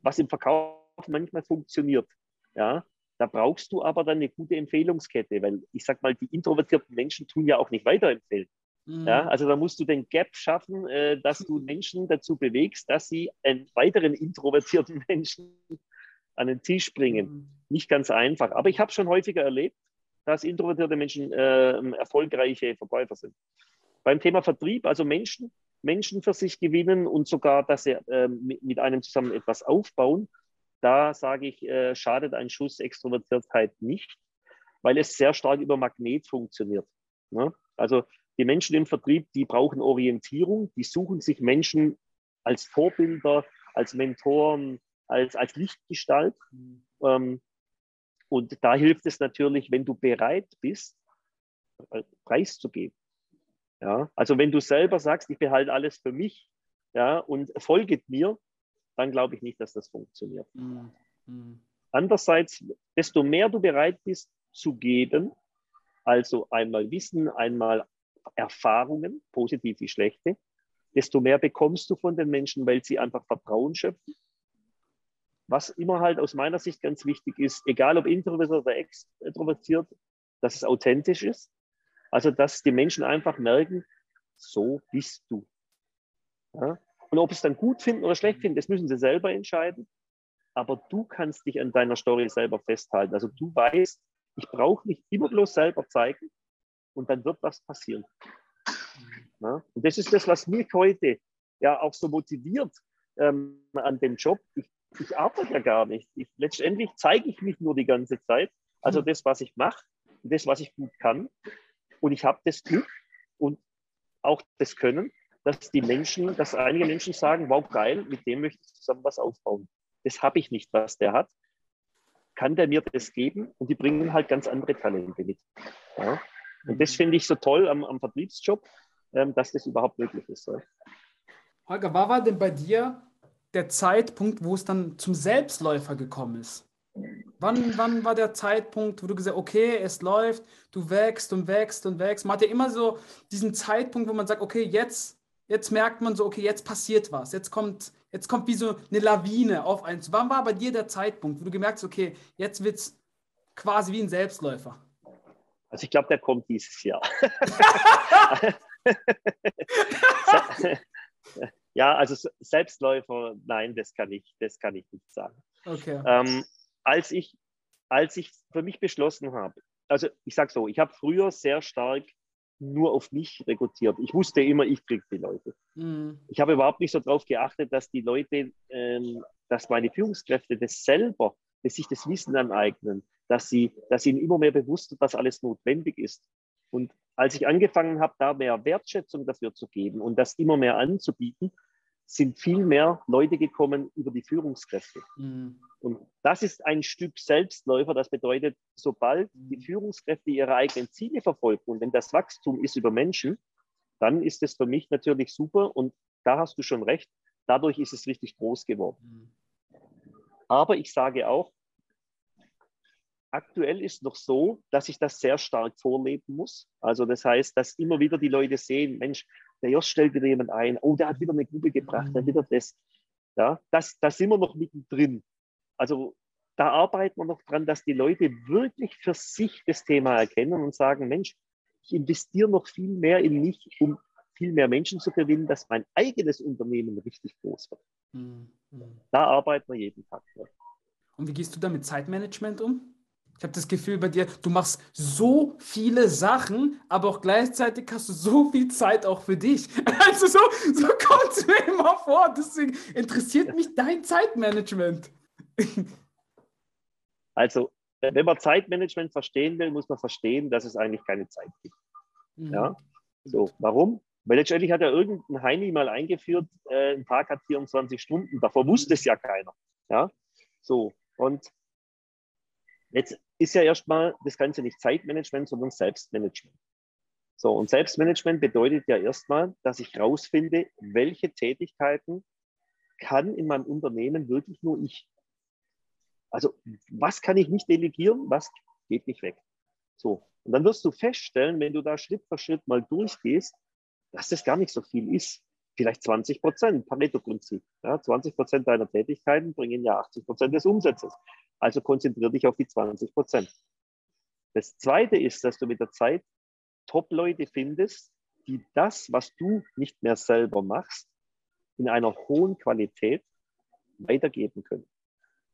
was im Verkauf manchmal funktioniert. Ja, da brauchst du aber dann eine gute Empfehlungskette, weil ich sag mal, die introvertierten Menschen tun ja auch nicht weiterempfehlen. Mhm. Ja, also da musst du den Gap schaffen, äh, dass du Menschen dazu bewegst, dass sie einen weiteren introvertierten [LAUGHS] Menschen an den Tisch bringen. Mhm. Nicht ganz einfach. Aber ich habe schon häufiger erlebt, dass introvertierte Menschen äh, erfolgreiche Verkäufer sind. Beim Thema Vertrieb, also Menschen, Menschen für sich gewinnen und sogar, dass sie äh, mit einem zusammen etwas aufbauen, da sage ich, äh, schadet ein Schuss Extrovertiertheit nicht, weil es sehr stark über Magnet funktioniert. Ne? Also die Menschen im Vertrieb, die brauchen Orientierung, die suchen sich Menschen als Vorbilder, als Mentoren, als, als Lichtgestalt. Ähm, und da hilft es natürlich, wenn du bereit bist, äh, preiszugeben. Ja, also wenn du selber sagst, ich behalte alles für mich ja, und folget mir, dann glaube ich nicht, dass das funktioniert. Mhm. Mhm. Andererseits, desto mehr du bereit bist zu geben, also einmal Wissen, einmal Erfahrungen, positiv wie schlechte, desto mehr bekommst du von den Menschen, weil sie einfach Vertrauen schöpfen. was immer halt aus meiner Sicht ganz wichtig ist, egal ob introvertiert oder extrovertiert, dass es authentisch ist. Also, dass die Menschen einfach merken, so bist du. Ja? Und ob es dann gut finden oder schlecht finden, das müssen sie selber entscheiden. Aber du kannst dich an deiner Story selber festhalten. Also du weißt, ich brauche nicht immer bloß selber zeigen und dann wird was passieren. Ja? Und das ist das, was mich heute ja auch so motiviert ähm, an dem Job. Ich, ich arbeite ja gar nicht. Ich, letztendlich zeige ich mich nur die ganze Zeit. Also hm. das, was ich mache, das, was ich gut kann. Und ich habe das Glück und auch das Können, dass die Menschen, dass einige Menschen sagen, wow, geil, mit dem möchte ich zusammen was aufbauen. Das habe ich nicht, was der hat. Kann der mir das geben? Und die bringen halt ganz andere Talente mit. Ja? Und das finde ich so toll am, am Vertriebsjob, ähm, dass das überhaupt möglich ist. Ja? Holger, war war denn bei dir der Zeitpunkt, wo es dann zum Selbstläufer gekommen ist? Wann, wann war der Zeitpunkt, wo du gesagt hast, okay, es läuft, du wächst und wächst und wächst? Man hat ja immer so diesen Zeitpunkt, wo man sagt, okay, jetzt, jetzt merkt man so, okay, jetzt passiert was. Jetzt kommt, jetzt kommt wie so eine Lawine auf eins. Wann war bei dir der Zeitpunkt, wo du gemerkt hast, okay, jetzt wird es quasi wie ein Selbstläufer? Also ich glaube, der kommt dieses Jahr. [LAUGHS] ja, also Selbstläufer, nein, das kann ich, das kann ich nicht sagen. Okay. Ähm, als ich, als ich für mich beschlossen habe, also ich sage so, ich habe früher sehr stark nur auf mich rekrutiert. Ich wusste immer, ich kriege die Leute. Mhm. Ich habe überhaupt nicht so darauf geachtet, dass die Leute, ähm, dass meine Führungskräfte das selber, dass sich das Wissen aneignen, dass, sie, dass ihnen immer mehr bewusst wird, was alles notwendig ist. Und als ich angefangen habe, da mehr Wertschätzung dafür zu geben und das immer mehr anzubieten, sind viel mehr Leute gekommen über die Führungskräfte. Mhm. Und das ist ein Stück Selbstläufer. Das bedeutet, sobald die mhm. Führungskräfte ihre eigenen Ziele verfolgen und wenn das Wachstum ist über Menschen, dann ist es für mich natürlich super. Und da hast du schon recht. Dadurch ist es richtig groß geworden. Mhm. Aber ich sage auch, aktuell ist noch so, dass ich das sehr stark vorleben muss. Also das heißt, dass immer wieder die Leute sehen, Mensch, der Jost stellt wieder jemand ein, oh, der hat wieder eine Gruppe gebracht, der hat wieder das. Ja, das, das sind wir noch mittendrin. Also da arbeiten wir noch dran, dass die Leute wirklich für sich das Thema erkennen und sagen, Mensch, ich investiere noch viel mehr in mich, um viel mehr Menschen zu gewinnen, dass mein eigenes Unternehmen richtig groß wird. Mhm. Da arbeiten wir jeden Tag. Ja. Und wie gehst du da mit Zeitmanagement um? Ich habe das Gefühl bei dir, du machst so viele Sachen, aber auch gleichzeitig hast du so viel Zeit auch für dich. [LAUGHS] Also so, so kommt es mir immer vor. Deswegen interessiert mich dein Zeitmanagement. [LAUGHS] Also, wenn man Zeitmanagement verstehen will, muss man verstehen, dass es eigentlich keine Zeit gibt. Mhm. Ja? So, warum? Weil letztendlich hat ja irgendein Heini mal eingeführt, äh, ein Tag hat 24 Stunden. Davor wusste es ja keiner. Ja? So, und jetzt ist ja erstmal das Ganze nicht Zeitmanagement, sondern Selbstmanagement. So, und Selbstmanagement bedeutet ja erstmal, dass ich rausfinde, welche Tätigkeiten kann in meinem Unternehmen wirklich nur ich. Also, was kann ich nicht delegieren, was geht nicht weg. So, und dann wirst du feststellen, wenn du da Schritt für Schritt mal durchgehst, dass das gar nicht so viel ist. Vielleicht 20 Prozent, Pareto-Prinzip. Ja, 20 Prozent deiner Tätigkeiten bringen ja 80 Prozent des Umsatzes. Also konzentriere dich auf die 20 Prozent. Das Zweite ist, dass du mit der Zeit Top-Leute findest, die das, was du nicht mehr selber machst, in einer hohen Qualität weitergeben können.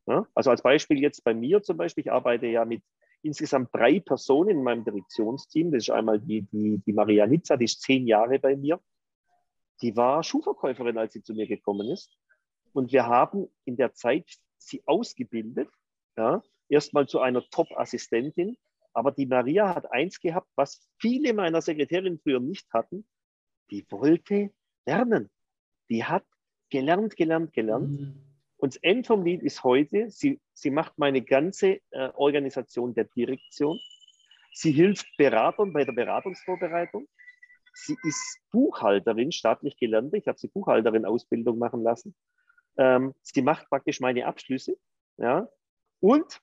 Ja? Also als Beispiel jetzt bei mir zum Beispiel, ich arbeite ja mit insgesamt drei Personen in meinem Direktionsteam. Das ist einmal die, die, die Maria Nizza, die ist zehn Jahre bei mir. Die war Schuhverkäuferin, als sie zu mir gekommen ist. Und wir haben in der Zeit sie ausgebildet ja, erstmal zu einer Top-Assistentin. Aber die Maria hat eins gehabt, was viele meiner Sekretärinnen früher nicht hatten. Die wollte lernen. Die hat gelernt, gelernt, gelernt. Mhm. Und das End vom Lied ist heute, sie, sie macht meine ganze äh, Organisation der Direktion. Sie hilft Beratern bei der Beratungsvorbereitung. Sie ist Buchhalterin, staatlich gelernt. Ich habe sie Buchhalterin Ausbildung machen lassen. Ähm, sie macht praktisch meine Abschlüsse. Ja? Und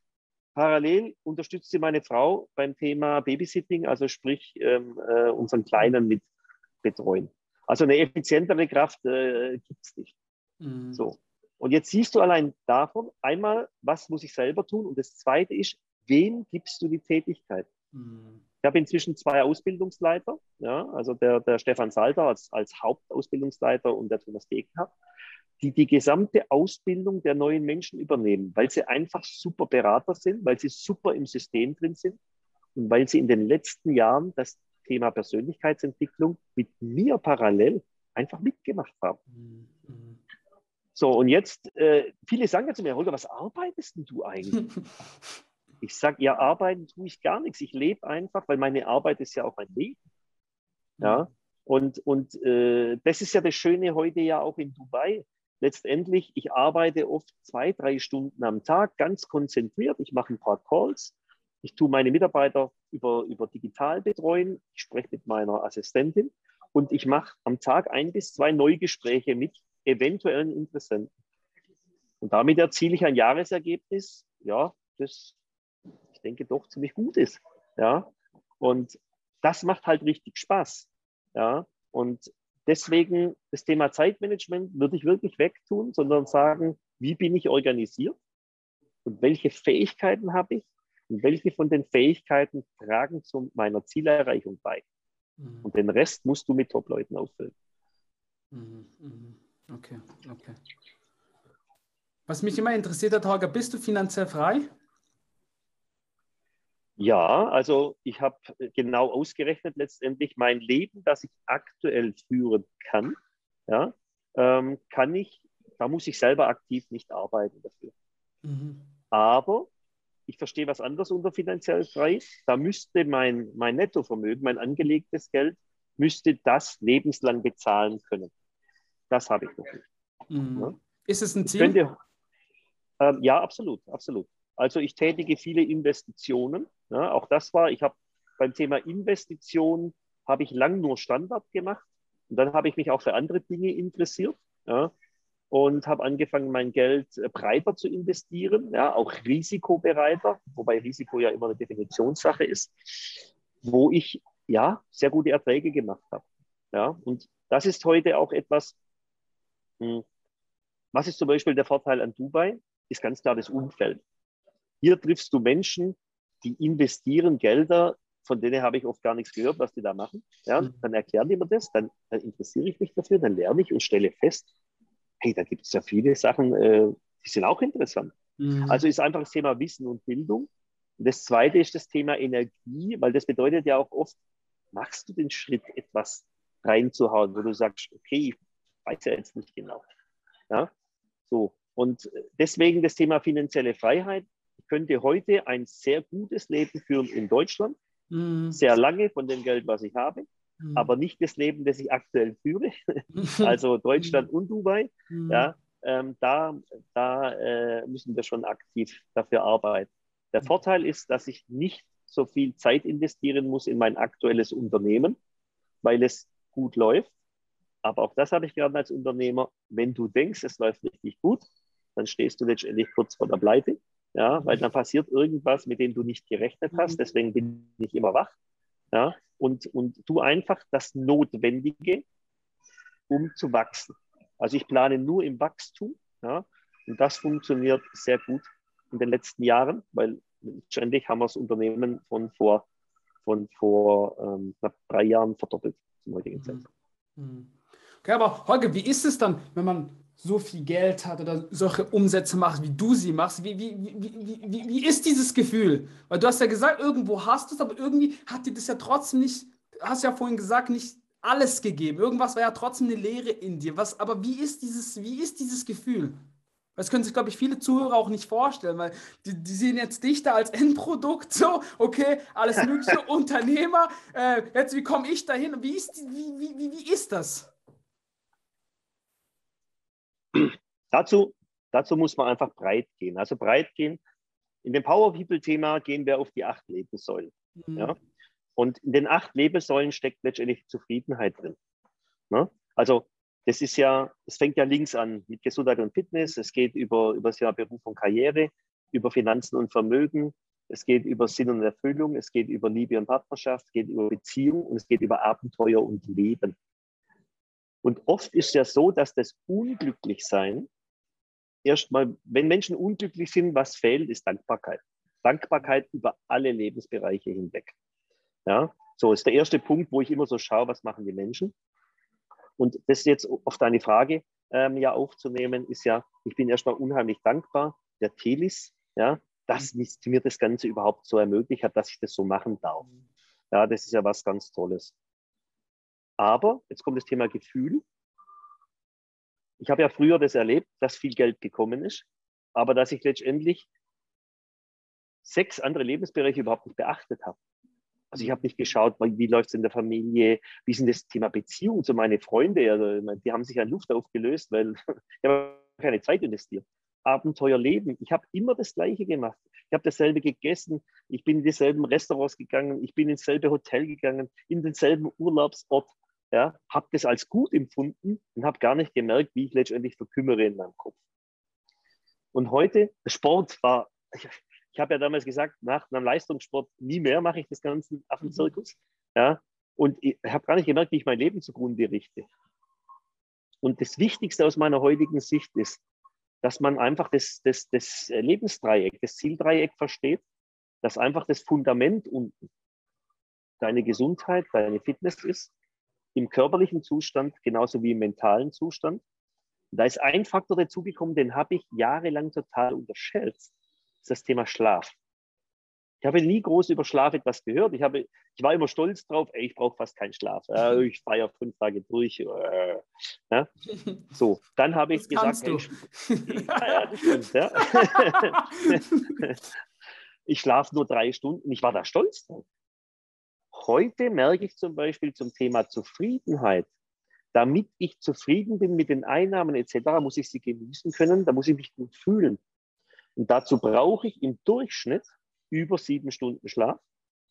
parallel unterstützt sie meine Frau beim Thema Babysitting, also sprich ähm, äh, unseren Kleinen mit betreuen. Also eine effizientere Kraft äh, gibt es nicht. Mhm. So. Und jetzt siehst du allein davon einmal, was muss ich selber tun? Und das Zweite ist, wem gibst du die Tätigkeit? Mhm. Ich habe inzwischen zwei Ausbildungsleiter, ja, also der, der Stefan Salter als, als Hauptausbildungsleiter und der Thomas Degenhardt, die die gesamte Ausbildung der neuen Menschen übernehmen, weil sie einfach super Berater sind, weil sie super im System drin sind und weil sie in den letzten Jahren das Thema Persönlichkeitsentwicklung mit mir parallel einfach mitgemacht haben. Mhm. So, und jetzt, äh, viele sagen ja zu mir, Holger, was arbeitest denn du eigentlich? [LAUGHS] Ich sage, ja, arbeiten tue ich gar nichts. Ich lebe einfach, weil meine Arbeit ist ja auch mein Leben. Ja, und, und äh, das ist ja das Schöne heute ja auch in Dubai. Letztendlich, ich arbeite oft zwei, drei Stunden am Tag, ganz konzentriert. Ich mache ein paar Calls. Ich tue meine Mitarbeiter über, über digital betreuen. Ich spreche mit meiner Assistentin und ich mache am Tag ein bis zwei Neugespräche mit eventuellen Interessenten. Und damit erziele ich ein Jahresergebnis, ja, das denke, doch ziemlich gut ist. Ja? Und das macht halt richtig Spaß. Ja? Und deswegen das Thema Zeitmanagement würde ich wirklich wegtun, sondern sagen, wie bin ich organisiert und welche Fähigkeiten habe ich und welche von den Fähigkeiten tragen zu meiner Zielerreichung bei. Mhm. Und den Rest musst du mit Top-Leuten auffüllen. Mhm, mhm. Okay, okay. Was mich immer interessiert hat, Holger, bist du finanziell frei? Ja, also ich habe genau ausgerechnet letztendlich mein Leben, das ich aktuell führen kann, ja, ähm, kann ich, da muss ich selber aktiv nicht arbeiten dafür. Mhm. Aber ich verstehe was anderes unter finanziell frei. Da müsste mein, mein Nettovermögen, mein angelegtes Geld, müsste das lebenslang bezahlen können. Das habe ich noch nicht. Mhm. Ja. Ist es ein Ziel? Könnte, äh, ja, absolut, absolut. Also ich tätige viele Investitionen. Ja, auch das war, ich habe beim Thema Investitionen habe ich lang nur Standard gemacht und dann habe ich mich auch für andere Dinge interessiert ja, und habe angefangen, mein Geld äh, breiter zu investieren, ja, auch risikobereiter, wobei Risiko ja immer eine Definitionssache ist, wo ich ja sehr gute Erträge gemacht habe. Ja, und das ist heute auch etwas, hm, was ist zum Beispiel der Vorteil an Dubai? Ist ganz klar das Umfeld. Hier triffst du Menschen, die investieren Gelder, von denen habe ich oft gar nichts gehört, was die da machen. Ja, mhm. dann erklären die mir das, dann, dann, interessiere ich mich dafür, dann lerne ich und stelle fest, hey, da gibt es ja viele Sachen, äh, die sind auch interessant. Mhm. Also ist einfach das Thema Wissen und Bildung. Und das zweite ist das Thema Energie, weil das bedeutet ja auch oft, machst du den Schritt, etwas reinzuhauen, wo du sagst, okay, ich weiß ja jetzt nicht genau. Ja, so. Und deswegen das Thema finanzielle Freiheit könnte heute ein sehr gutes Leben führen in Deutschland, mm. sehr lange von dem Geld, was ich habe, mm. aber nicht das Leben, das ich aktuell führe, [LAUGHS] also Deutschland und Dubai. Mhm. Ja, ähm, da da äh, müssen wir schon aktiv dafür arbeiten. Der mhm. Vorteil ist, dass ich nicht so viel Zeit investieren muss in mein aktuelles Unternehmen, weil es gut läuft. Aber auch das habe ich gerade als Unternehmer. Wenn du denkst, es läuft richtig gut, dann stehst du letztendlich kurz vor der Pleite ja, weil dann passiert irgendwas, mit dem du nicht gerechnet hast. Mhm. Deswegen bin ich immer wach. Ja, und, und tu einfach das Notwendige, um zu wachsen. Also ich plane nur im Wachstum. Ja, und das funktioniert sehr gut in den letzten Jahren, weil ständig haben wir das Unternehmen von vor, von vor ähm, knapp drei Jahren verdoppelt zum heutigen mhm. Zeitpunkt. Mhm. Okay, aber Holger, wie ist es dann, wenn man so viel Geld hat oder solche Umsätze macht, wie du sie machst, wie, wie, wie, wie, wie ist dieses Gefühl? Weil du hast ja gesagt, irgendwo hast du es, aber irgendwie hat dir das ja trotzdem nicht, hast ja vorhin gesagt, nicht alles gegeben. Irgendwas war ja trotzdem eine Leere in dir. Was, aber wie ist dieses, wie ist dieses Gefühl? Das können sich, glaube ich, viele Zuhörer auch nicht vorstellen, weil die, die sehen jetzt dich da als Endprodukt, so, okay, alles mögliche [LAUGHS] Unternehmer. Äh, jetzt, wie komme ich dahin? Wie ist, wie, wie, wie, wie ist das? Dazu, dazu muss man einfach breit gehen. Also breit gehen. In dem Power People-Thema gehen wir auf die acht Lebenssäulen. Mhm. Ja? Und in den acht Lebenssäulen steckt letztendlich Zufriedenheit drin. Ne? Also das ist ja, es fängt ja links an mit Gesundheit und Fitness, es geht über, über das Thema Beruf und Karriere, über Finanzen und Vermögen, es geht über Sinn und Erfüllung, es geht über Liebe und Partnerschaft, es geht über Beziehung und es geht über Abenteuer und Leben. Und oft ist ja so, dass das Unglücklichsein erstmal, wenn Menschen unglücklich sind, was fehlt, ist Dankbarkeit. Dankbarkeit über alle Lebensbereiche hinweg. Ja, so ist der erste Punkt, wo ich immer so schaue, was machen die Menschen. Und das jetzt auf deine Frage ähm, ja aufzunehmen, ist ja, ich bin erstmal unheimlich dankbar, der Telis, ja, dass mir das Ganze überhaupt so ermöglicht hat, dass ich das so machen darf. Ja, das ist ja was ganz Tolles. Aber jetzt kommt das Thema Gefühl. Ich habe ja früher das erlebt, dass viel Geld gekommen ist, aber dass ich letztendlich sechs andere Lebensbereiche überhaupt nicht beachtet habe. Also ich habe nicht geschaut, wie läuft es in der Familie, wie ist denn das Thema Beziehung zu meinen Freunden. Also die haben sich an Luft aufgelöst, weil [LAUGHS] ich habe keine Zeit investiert. Abenteuer leben. Ich habe immer das Gleiche gemacht. Ich habe dasselbe gegessen. Ich bin in dieselben Restaurants gegangen. Ich bin ins selbe Hotel gegangen, in denselben Urlaubsort. Ja, habe das als gut empfunden und habe gar nicht gemerkt, wie ich letztendlich verkümmere in meinem Kopf. Und heute, Sport war, ich, ich habe ja damals gesagt, nach einem Leistungssport nie mehr mache ich das ganze Affenzirkus. Ja, und ich habe gar nicht gemerkt, wie ich mein Leben zugrunde richte. Und das Wichtigste aus meiner heutigen Sicht ist, dass man einfach das, das, das Lebensdreieck, das Zieldreieck versteht, dass einfach das Fundament unten deine Gesundheit, deine Fitness ist, im körperlichen Zustand genauso wie im mentalen Zustand. Und da ist ein Faktor dazugekommen, den habe ich jahrelang total unterschätzt, das ist das Thema Schlaf. Ich habe nie groß über Schlaf etwas gehört. Ich, habe, ich war immer stolz drauf, ey, ich brauche fast keinen Schlaf. Äh, ich feiere fünf Tage durch. Äh, ja. [LAUGHS] So, dann habe ich gesagt, hey, ja, das stimmt, ja. [LAUGHS] [LAUGHS] ich schlafe nur drei Stunden. Ich war da stolz drauf. Heute merke ich zum Beispiel zum Thema Zufriedenheit, damit ich zufrieden bin mit den Einnahmen etc., muss ich sie genießen können, da muss ich mich gut fühlen. Und dazu brauche ich im Durchschnitt über sieben Stunden Schlaf.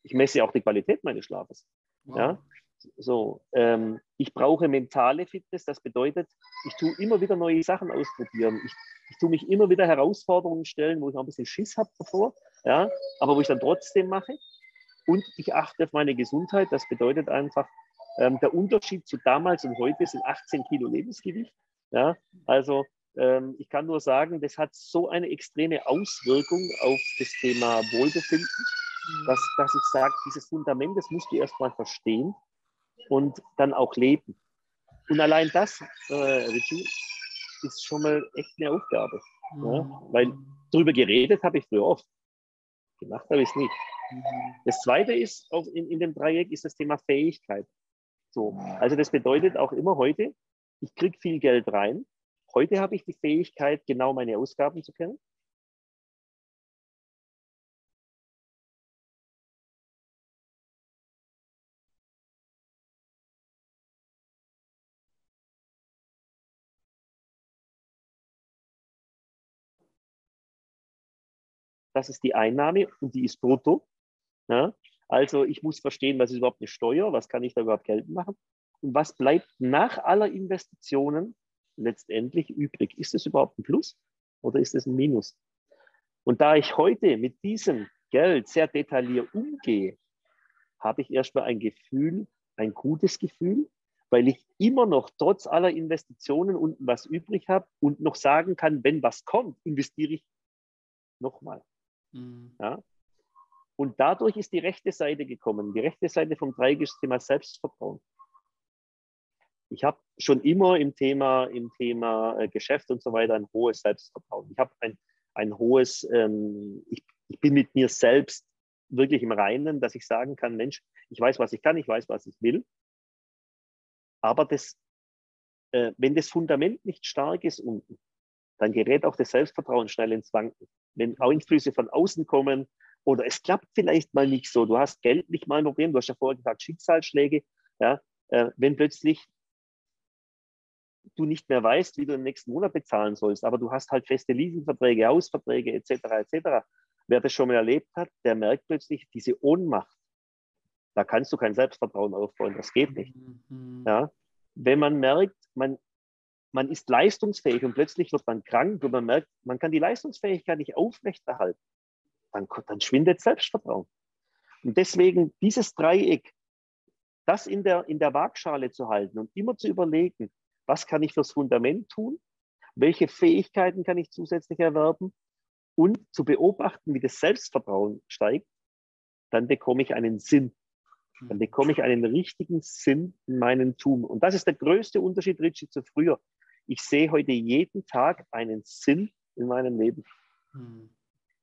Ich messe auch die Qualität meines Schlafes. Wow. Ja? So, ähm, ich brauche mentale Fitness. Das bedeutet, ich tue immer wieder neue Sachen ausprobieren. Ich, ich tue mich immer wieder Herausforderungen stellen, wo ich noch ein bisschen Schiss habe davor, ja, aber wo ich dann trotzdem mache. Und ich achte auf meine Gesundheit. Das bedeutet einfach, ähm, der Unterschied zu damals und heute sind 18 Kilo Lebensgewicht. Ja, also ähm, ich kann nur sagen, das hat so eine extreme Auswirkung auf das Thema Wohlbefinden, mhm. dass, dass ich sage, dieses Fundament, das musst du erstmal verstehen und dann auch leben. Und allein das, äh, Richie, ist schon mal echt eine Aufgabe. Mhm. Ja? Weil darüber geredet habe ich früher oft. Gemacht habe ich es nicht. Mhm. Das zweite ist, in, in dem Dreieck ist das Thema Fähigkeit. So, also das bedeutet auch immer heute, ich kriege viel Geld rein, Heute habe ich die Fähigkeit, genau meine Ausgaben zu kennen. Das ist die Einnahme und die ist brutto. Ja? Also ich muss verstehen, was ist überhaupt eine Steuer, was kann ich da überhaupt geltend machen und was bleibt nach aller Investitionen letztendlich übrig? Ist es überhaupt ein Plus oder ist es ein Minus? Und da ich heute mit diesem Geld sehr detailliert umgehe, habe ich erstmal ein Gefühl, ein gutes Gefühl, weil ich immer noch trotz aller Investitionen unten was übrig habe und noch sagen kann, wenn was kommt, investiere ich nochmal. Mhm. Ja? Und dadurch ist die rechte Seite gekommen. Die rechte Seite vom Dreieck Thema Selbstvertrauen ich habe schon immer im Thema, im Thema äh, Geschäft und so weiter ein hohes Selbstvertrauen. Ich habe ein, ein hohes, ähm, ich, ich bin mit mir selbst wirklich im Reinen, dass ich sagen kann, Mensch, ich weiß, was ich kann, ich weiß, was ich will. Aber das, äh, wenn das Fundament nicht stark ist unten, dann gerät auch das Selbstvertrauen schnell ins Wanken. Wenn Einflüsse von außen kommen oder es klappt vielleicht mal nicht so, du hast Geld nicht mal ein Problem, du hast ja vorher gesagt, Schicksalsschläge, ja, äh, wenn plötzlich du nicht mehr weißt, wie du im nächsten Monat bezahlen sollst, aber du hast halt feste Leasingverträge, Hausverträge etc. etc. Wer das schon mal erlebt hat, der merkt plötzlich diese Ohnmacht. Da kannst du kein Selbstvertrauen aufbauen, das geht nicht. Mhm. Ja? Wenn man merkt, man, man ist leistungsfähig und plötzlich wird man krank und man merkt, man kann die Leistungsfähigkeit nicht aufrechterhalten, dann, dann schwindet Selbstvertrauen. Und deswegen dieses Dreieck, das in der, in der Waagschale zu halten und immer zu überlegen, was kann ich fürs Fundament tun? welche Fähigkeiten kann ich zusätzlich erwerben und zu beobachten, wie das Selbstvertrauen steigt, dann bekomme ich einen Sinn. Dann bekomme ich einen richtigen Sinn in meinem Tun. Und das ist der größte Unterschied, Richie, zu früher. Ich sehe heute jeden Tag einen Sinn in meinem Leben. Hm.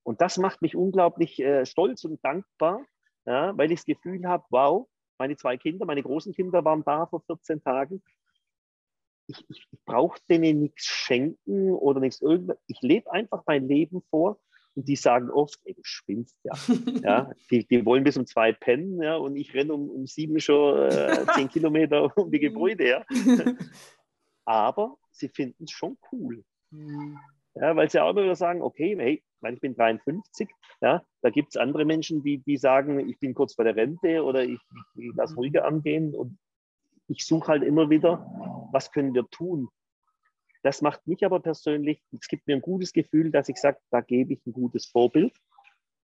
Und das macht mich unglaublich äh, stolz und dankbar, ja, weil ich das Gefühl habe, wow, meine zwei Kinder, meine großen Kinder waren da vor 14 Tagen. Ich, ich, ich brauche denen nichts schenken oder nichts irgendwas. Ich lebe einfach mein Leben vor und die sagen oft, ey, du spinnst ja. [LAUGHS] ja die, die wollen bis um zwei pennen ja, und ich renne um, um sieben schon äh, zehn [LAUGHS] Kilometer um die Gebäude. Ja. [LAUGHS] Aber sie finden es schon cool. Mhm. Ja, weil sie auch immer wieder sagen, okay, hey, ich bin 53, ja, da gibt es andere Menschen, die, die sagen, ich bin kurz vor der Rente oder ich, ich, ich lasse ruhiger angehen und ich suche halt immer wieder, was können wir tun? Das macht mich aber persönlich, es gibt mir ein gutes Gefühl, dass ich sage, da gebe ich ein gutes Vorbild.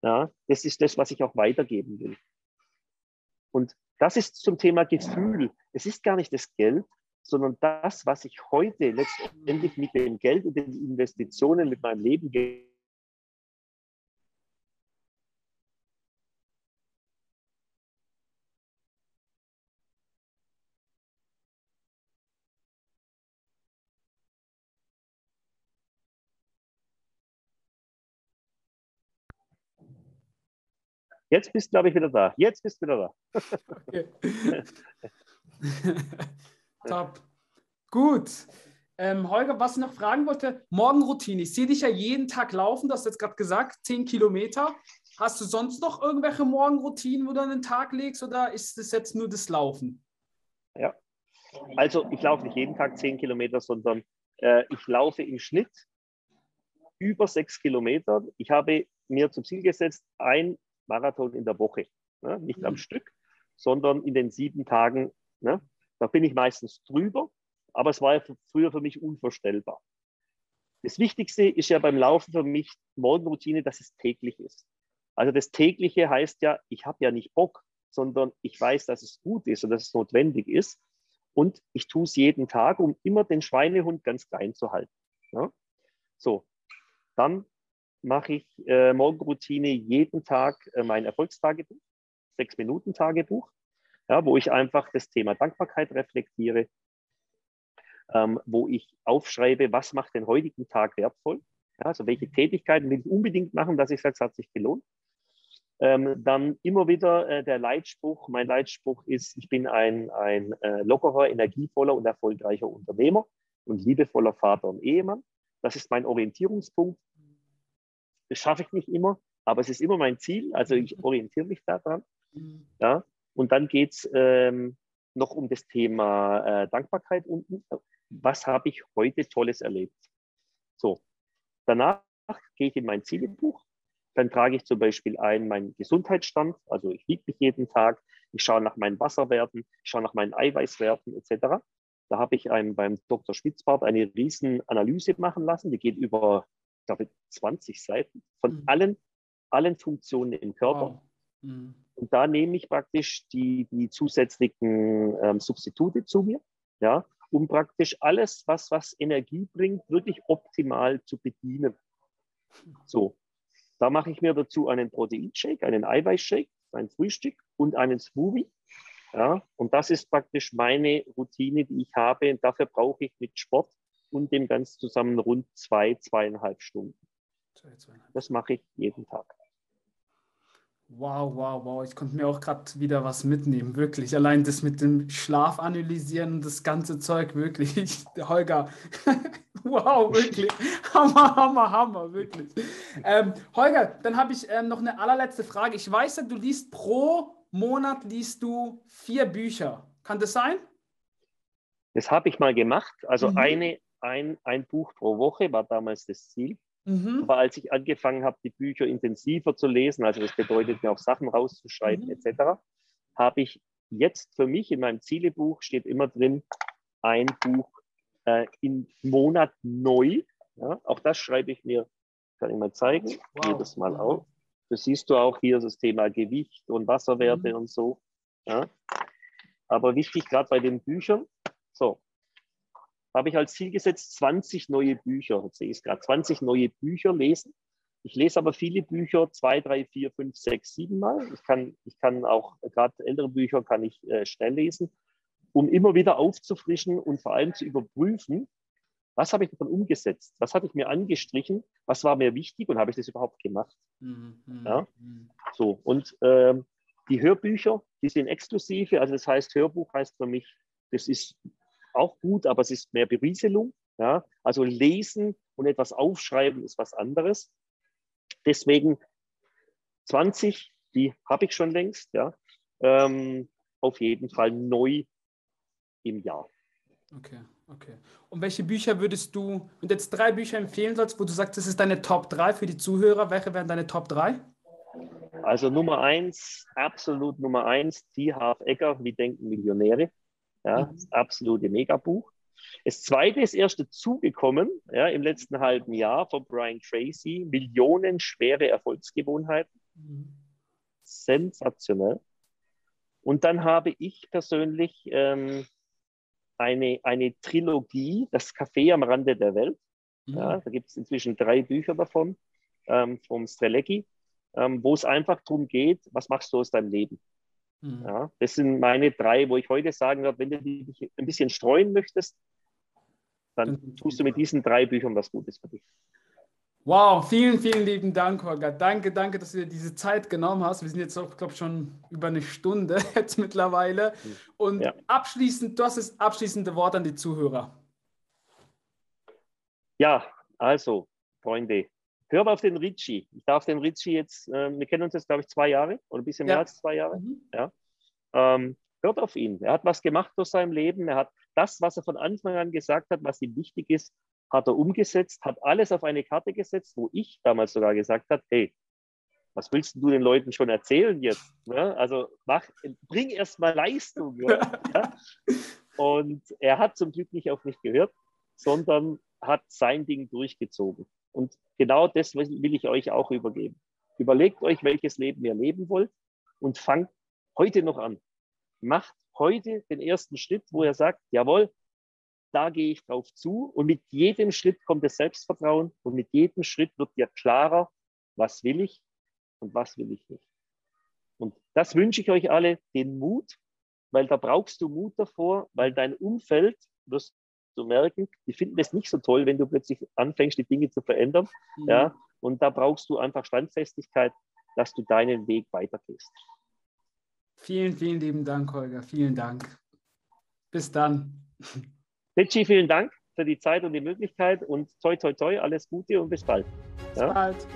Ja, das ist das, was ich auch weitergeben will. Und das ist zum Thema Gefühl. Es ist gar nicht das Geld, sondern das, was ich heute letztendlich mit dem Geld und den Investitionen mit meinem Leben Jetzt bist du, glaube ich, wieder da. Jetzt bist du wieder da. Okay. [LAUGHS] [LAUGHS] Top. Gut. Ähm, Holger, was ich noch fragen wollte, Morgenroutine. Ich sehe dich ja jeden Tag laufen, das hast du jetzt gerade gesagt, 10 Kilometer. Hast du sonst noch irgendwelche Morgenroutinen, wo du an den Tag legst oder ist es jetzt nur das Laufen? Ja, also ich laufe nicht jeden Tag 10 Kilometer, sondern äh, ich laufe im Schnitt über 6 Kilometer. Ich habe mir zum Ziel gesetzt, ein Marathon in der Woche. Ne? Nicht mhm. am Stück, sondern in den sieben Tagen. Ne? Da bin ich meistens drüber, aber es war ja früher für mich unvorstellbar. Das Wichtigste ist ja beim Laufen für mich Morgenroutine, dass es täglich ist. Also das tägliche heißt ja, ich habe ja nicht Bock, sondern ich weiß, dass es gut ist und dass es notwendig ist. Und ich tue es jeden Tag, um immer den Schweinehund ganz klein zu halten. Ja? So, dann mache ich äh, Morgenroutine jeden Tag äh, mein Erfolgstagebuch, sechs Minuten Tagebuch, ja, wo ich einfach das Thema Dankbarkeit reflektiere, ähm, wo ich aufschreibe, was macht den heutigen Tag wertvoll, ja, also welche Tätigkeiten will ich unbedingt machen, dass ich sage, es hat sich gelohnt. Ähm, dann immer wieder äh, der Leitspruch. Mein Leitspruch ist, ich bin ein, ein äh, lockerer, energievoller und erfolgreicher Unternehmer und liebevoller Vater und Ehemann. Das ist mein Orientierungspunkt. Das schaffe ich nicht immer, aber es ist immer mein Ziel. Also ich orientiere mich daran. Mhm. Ja? Und dann geht es ähm, noch um das Thema äh, Dankbarkeit unten. Was habe ich heute Tolles erlebt? So, danach gehe ich in mein Zielebuch. Dann trage ich zum Beispiel ein meinen Gesundheitsstand. Also ich wiege mich jeden Tag. Ich schaue nach meinen Wasserwerten, ich schaue nach meinen Eiweißwerten etc. Da habe ich einem beim Dr. Spitzbart eine riesen Analyse machen lassen. Die geht über glaube, 20 Seiten von mhm. allen, allen Funktionen im Körper. Wow. Mhm. Und da nehme ich praktisch die, die zusätzlichen ähm, Substitute zu mir, ja, um praktisch alles, was, was Energie bringt, wirklich optimal zu bedienen. So, da mache ich mir dazu einen Proteinshake, einen Eiweißshake, ein Frühstück und einen Smoothie. Ja, und das ist praktisch meine Routine, die ich habe. Und dafür brauche ich mit Sport und dem Ganzen zusammen rund zwei, zweieinhalb Stunden. Zwei, zweieinhalb. Das mache ich jeden Tag. Wow, wow, wow. Ich konnte mir auch gerade wieder was mitnehmen, wirklich. Allein das mit dem Schlaf analysieren, das ganze Zeug, wirklich. [LAUGHS] Holger, [LAUGHS] wow, wirklich. Hammer, Hammer, Hammer, wirklich. Ähm, Holger, dann habe ich ähm, noch eine allerletzte Frage. Ich weiß ja, du liest pro Monat liest du vier Bücher. Kann das sein? Das habe ich mal gemacht. Also mhm. eine, ein, ein Buch pro Woche war damals das Ziel. Mhm. Aber als ich angefangen habe, die Bücher intensiver zu lesen, also das bedeutet mir auch Sachen rauszuschreiben mhm. etc., habe ich jetzt für mich in meinem Zielebuch steht immer drin, ein Buch äh, im Monat neu. Ja, auch das schreibe ich mir, kann ich mal zeigen, wow. jedes Mal mhm. auf. Das siehst du auch hier das Thema Gewicht und Wasserwerte mhm. und so. Ja. Aber wichtig gerade bei den Büchern, so, habe ich als Ziel gesetzt, 20 neue Bücher, jetzt sehe ich es gerade, 20 neue Bücher lesen. Ich lese aber viele Bücher zwei, drei, vier, fünf, sechs, sieben Mal. Ich kann, ich kann auch, gerade ältere Bücher kann ich äh, schnell lesen, um immer wieder aufzufrischen und vor allem zu überprüfen, was habe ich davon umgesetzt? Was hatte ich mir angestrichen? Was war mir wichtig und habe ich das überhaupt gemacht? Mhm. Ja? Mhm. So, und ähm, die Hörbücher, die sind exklusive, also das heißt, Hörbuch heißt für mich, das ist auch gut, aber es ist mehr Berieselung. Ja? Also lesen und etwas aufschreiben ist was anderes. Deswegen 20, die habe ich schon längst, ja. Ähm, auf jeden Fall neu im Jahr. Okay, okay. Und welche Bücher würdest du, wenn du jetzt drei Bücher empfehlen sollst, wo du sagst, das ist deine Top 3 für die Zuhörer, welche wären deine Top 3? Also Nummer eins, absolut Nummer eins, T. Half Egger, Wie denken Millionäre. Ja, mhm. das absolute Megabuch. Das zweite ist erst dazugekommen ja, im letzten halben Jahr von Brian Tracy, Millionenschwere Erfolgsgewohnheiten. Mhm. Sensationell. Und dann habe ich persönlich ähm, eine, eine Trilogie, das Café am Rande der Welt. Mhm. Ja, da gibt es inzwischen drei Bücher davon, ähm, vom Strelecki, ähm, wo es einfach darum geht, was machst du aus deinem Leben? Mhm. Ja, das sind meine drei, wo ich heute sagen werde, wenn du dich ein bisschen streuen möchtest, dann tust du mit diesen drei Büchern was Gutes für dich. Wow, vielen, vielen lieben Dank, Holger. Danke, danke, dass du dir diese Zeit genommen hast. Wir sind jetzt auch, glaube ich, schon über eine Stunde [LAUGHS] jetzt mittlerweile. Und ja. abschließend, du hast das abschließende Wort an die Zuhörer. Ja, also, Freunde, hört auf den Ritchie. Ich darf den Ritchie jetzt, äh, wir kennen uns jetzt, glaube ich, zwei Jahre oder ein bisschen mehr ja. als zwei Jahre. Mhm. Ja. Ähm, hört auf ihn. Er hat was gemacht aus seinem Leben. Er hat das, was er von Anfang an gesagt hat, was ihm wichtig ist, hat er umgesetzt, hat alles auf eine Karte gesetzt, wo ich damals sogar gesagt habe, hey, was willst du den Leuten schon erzählen jetzt? Ne? Also mach, bring erst mal Leistung. Ja? [LAUGHS] Und er hat zum Glück nicht auf mich gehört, sondern hat sein Ding durchgezogen. Und genau das will ich euch auch übergeben. Überlegt euch, welches Leben ihr leben wollt und fangt heute noch an. Macht heute den ersten Schritt, wo ihr sagt, jawohl, da gehe ich drauf zu und mit jedem Schritt kommt das Selbstvertrauen und mit jedem Schritt wird dir klarer, was will ich und was will ich nicht. Und das wünsche ich euch alle, den Mut, weil da brauchst du Mut davor, weil dein Umfeld, wirst du merken, die finden es nicht so toll, wenn du plötzlich anfängst, die Dinge zu verändern. Mhm. Ja, und da brauchst du einfach Standfestigkeit, dass du deinen Weg weitergehst. Vielen, vielen lieben Dank, Holger. Vielen Dank. Bis dann. [LAUGHS] Richie, vielen Dank für die Zeit und die Möglichkeit und toi, toi, toi, alles Gute und bis bald. Bis ja? bald.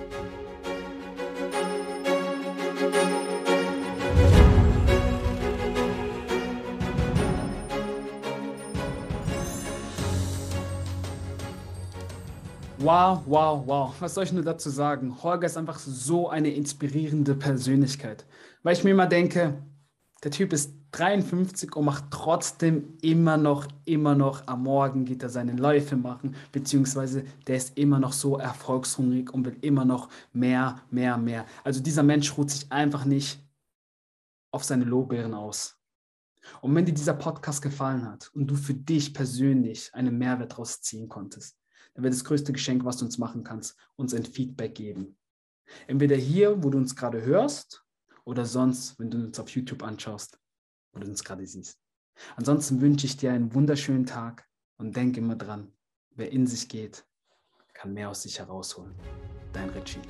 Wow, wow, wow. Was soll ich nur dazu sagen? Holger ist einfach so eine inspirierende Persönlichkeit. Weil ich mir immer denke, der Typ ist 53 und macht trotzdem immer noch, immer noch am Morgen geht er seine Läufe machen, beziehungsweise der ist immer noch so erfolgshungrig und will immer noch mehr, mehr, mehr. Also dieser Mensch ruht sich einfach nicht auf seine Lorbeeren aus. Und wenn dir dieser Podcast gefallen hat und du für dich persönlich einen Mehrwert daraus ziehen konntest, dann wäre das größte Geschenk, was du uns machen kannst, uns ein Feedback geben. Entweder hier, wo du uns gerade hörst, oder sonst, wenn du uns auf YouTube anschaust oder uns gerade siehst. Ansonsten wünsche ich dir einen wunderschönen Tag und denk immer dran, wer in sich geht, kann mehr aus sich herausholen. Dein Richie.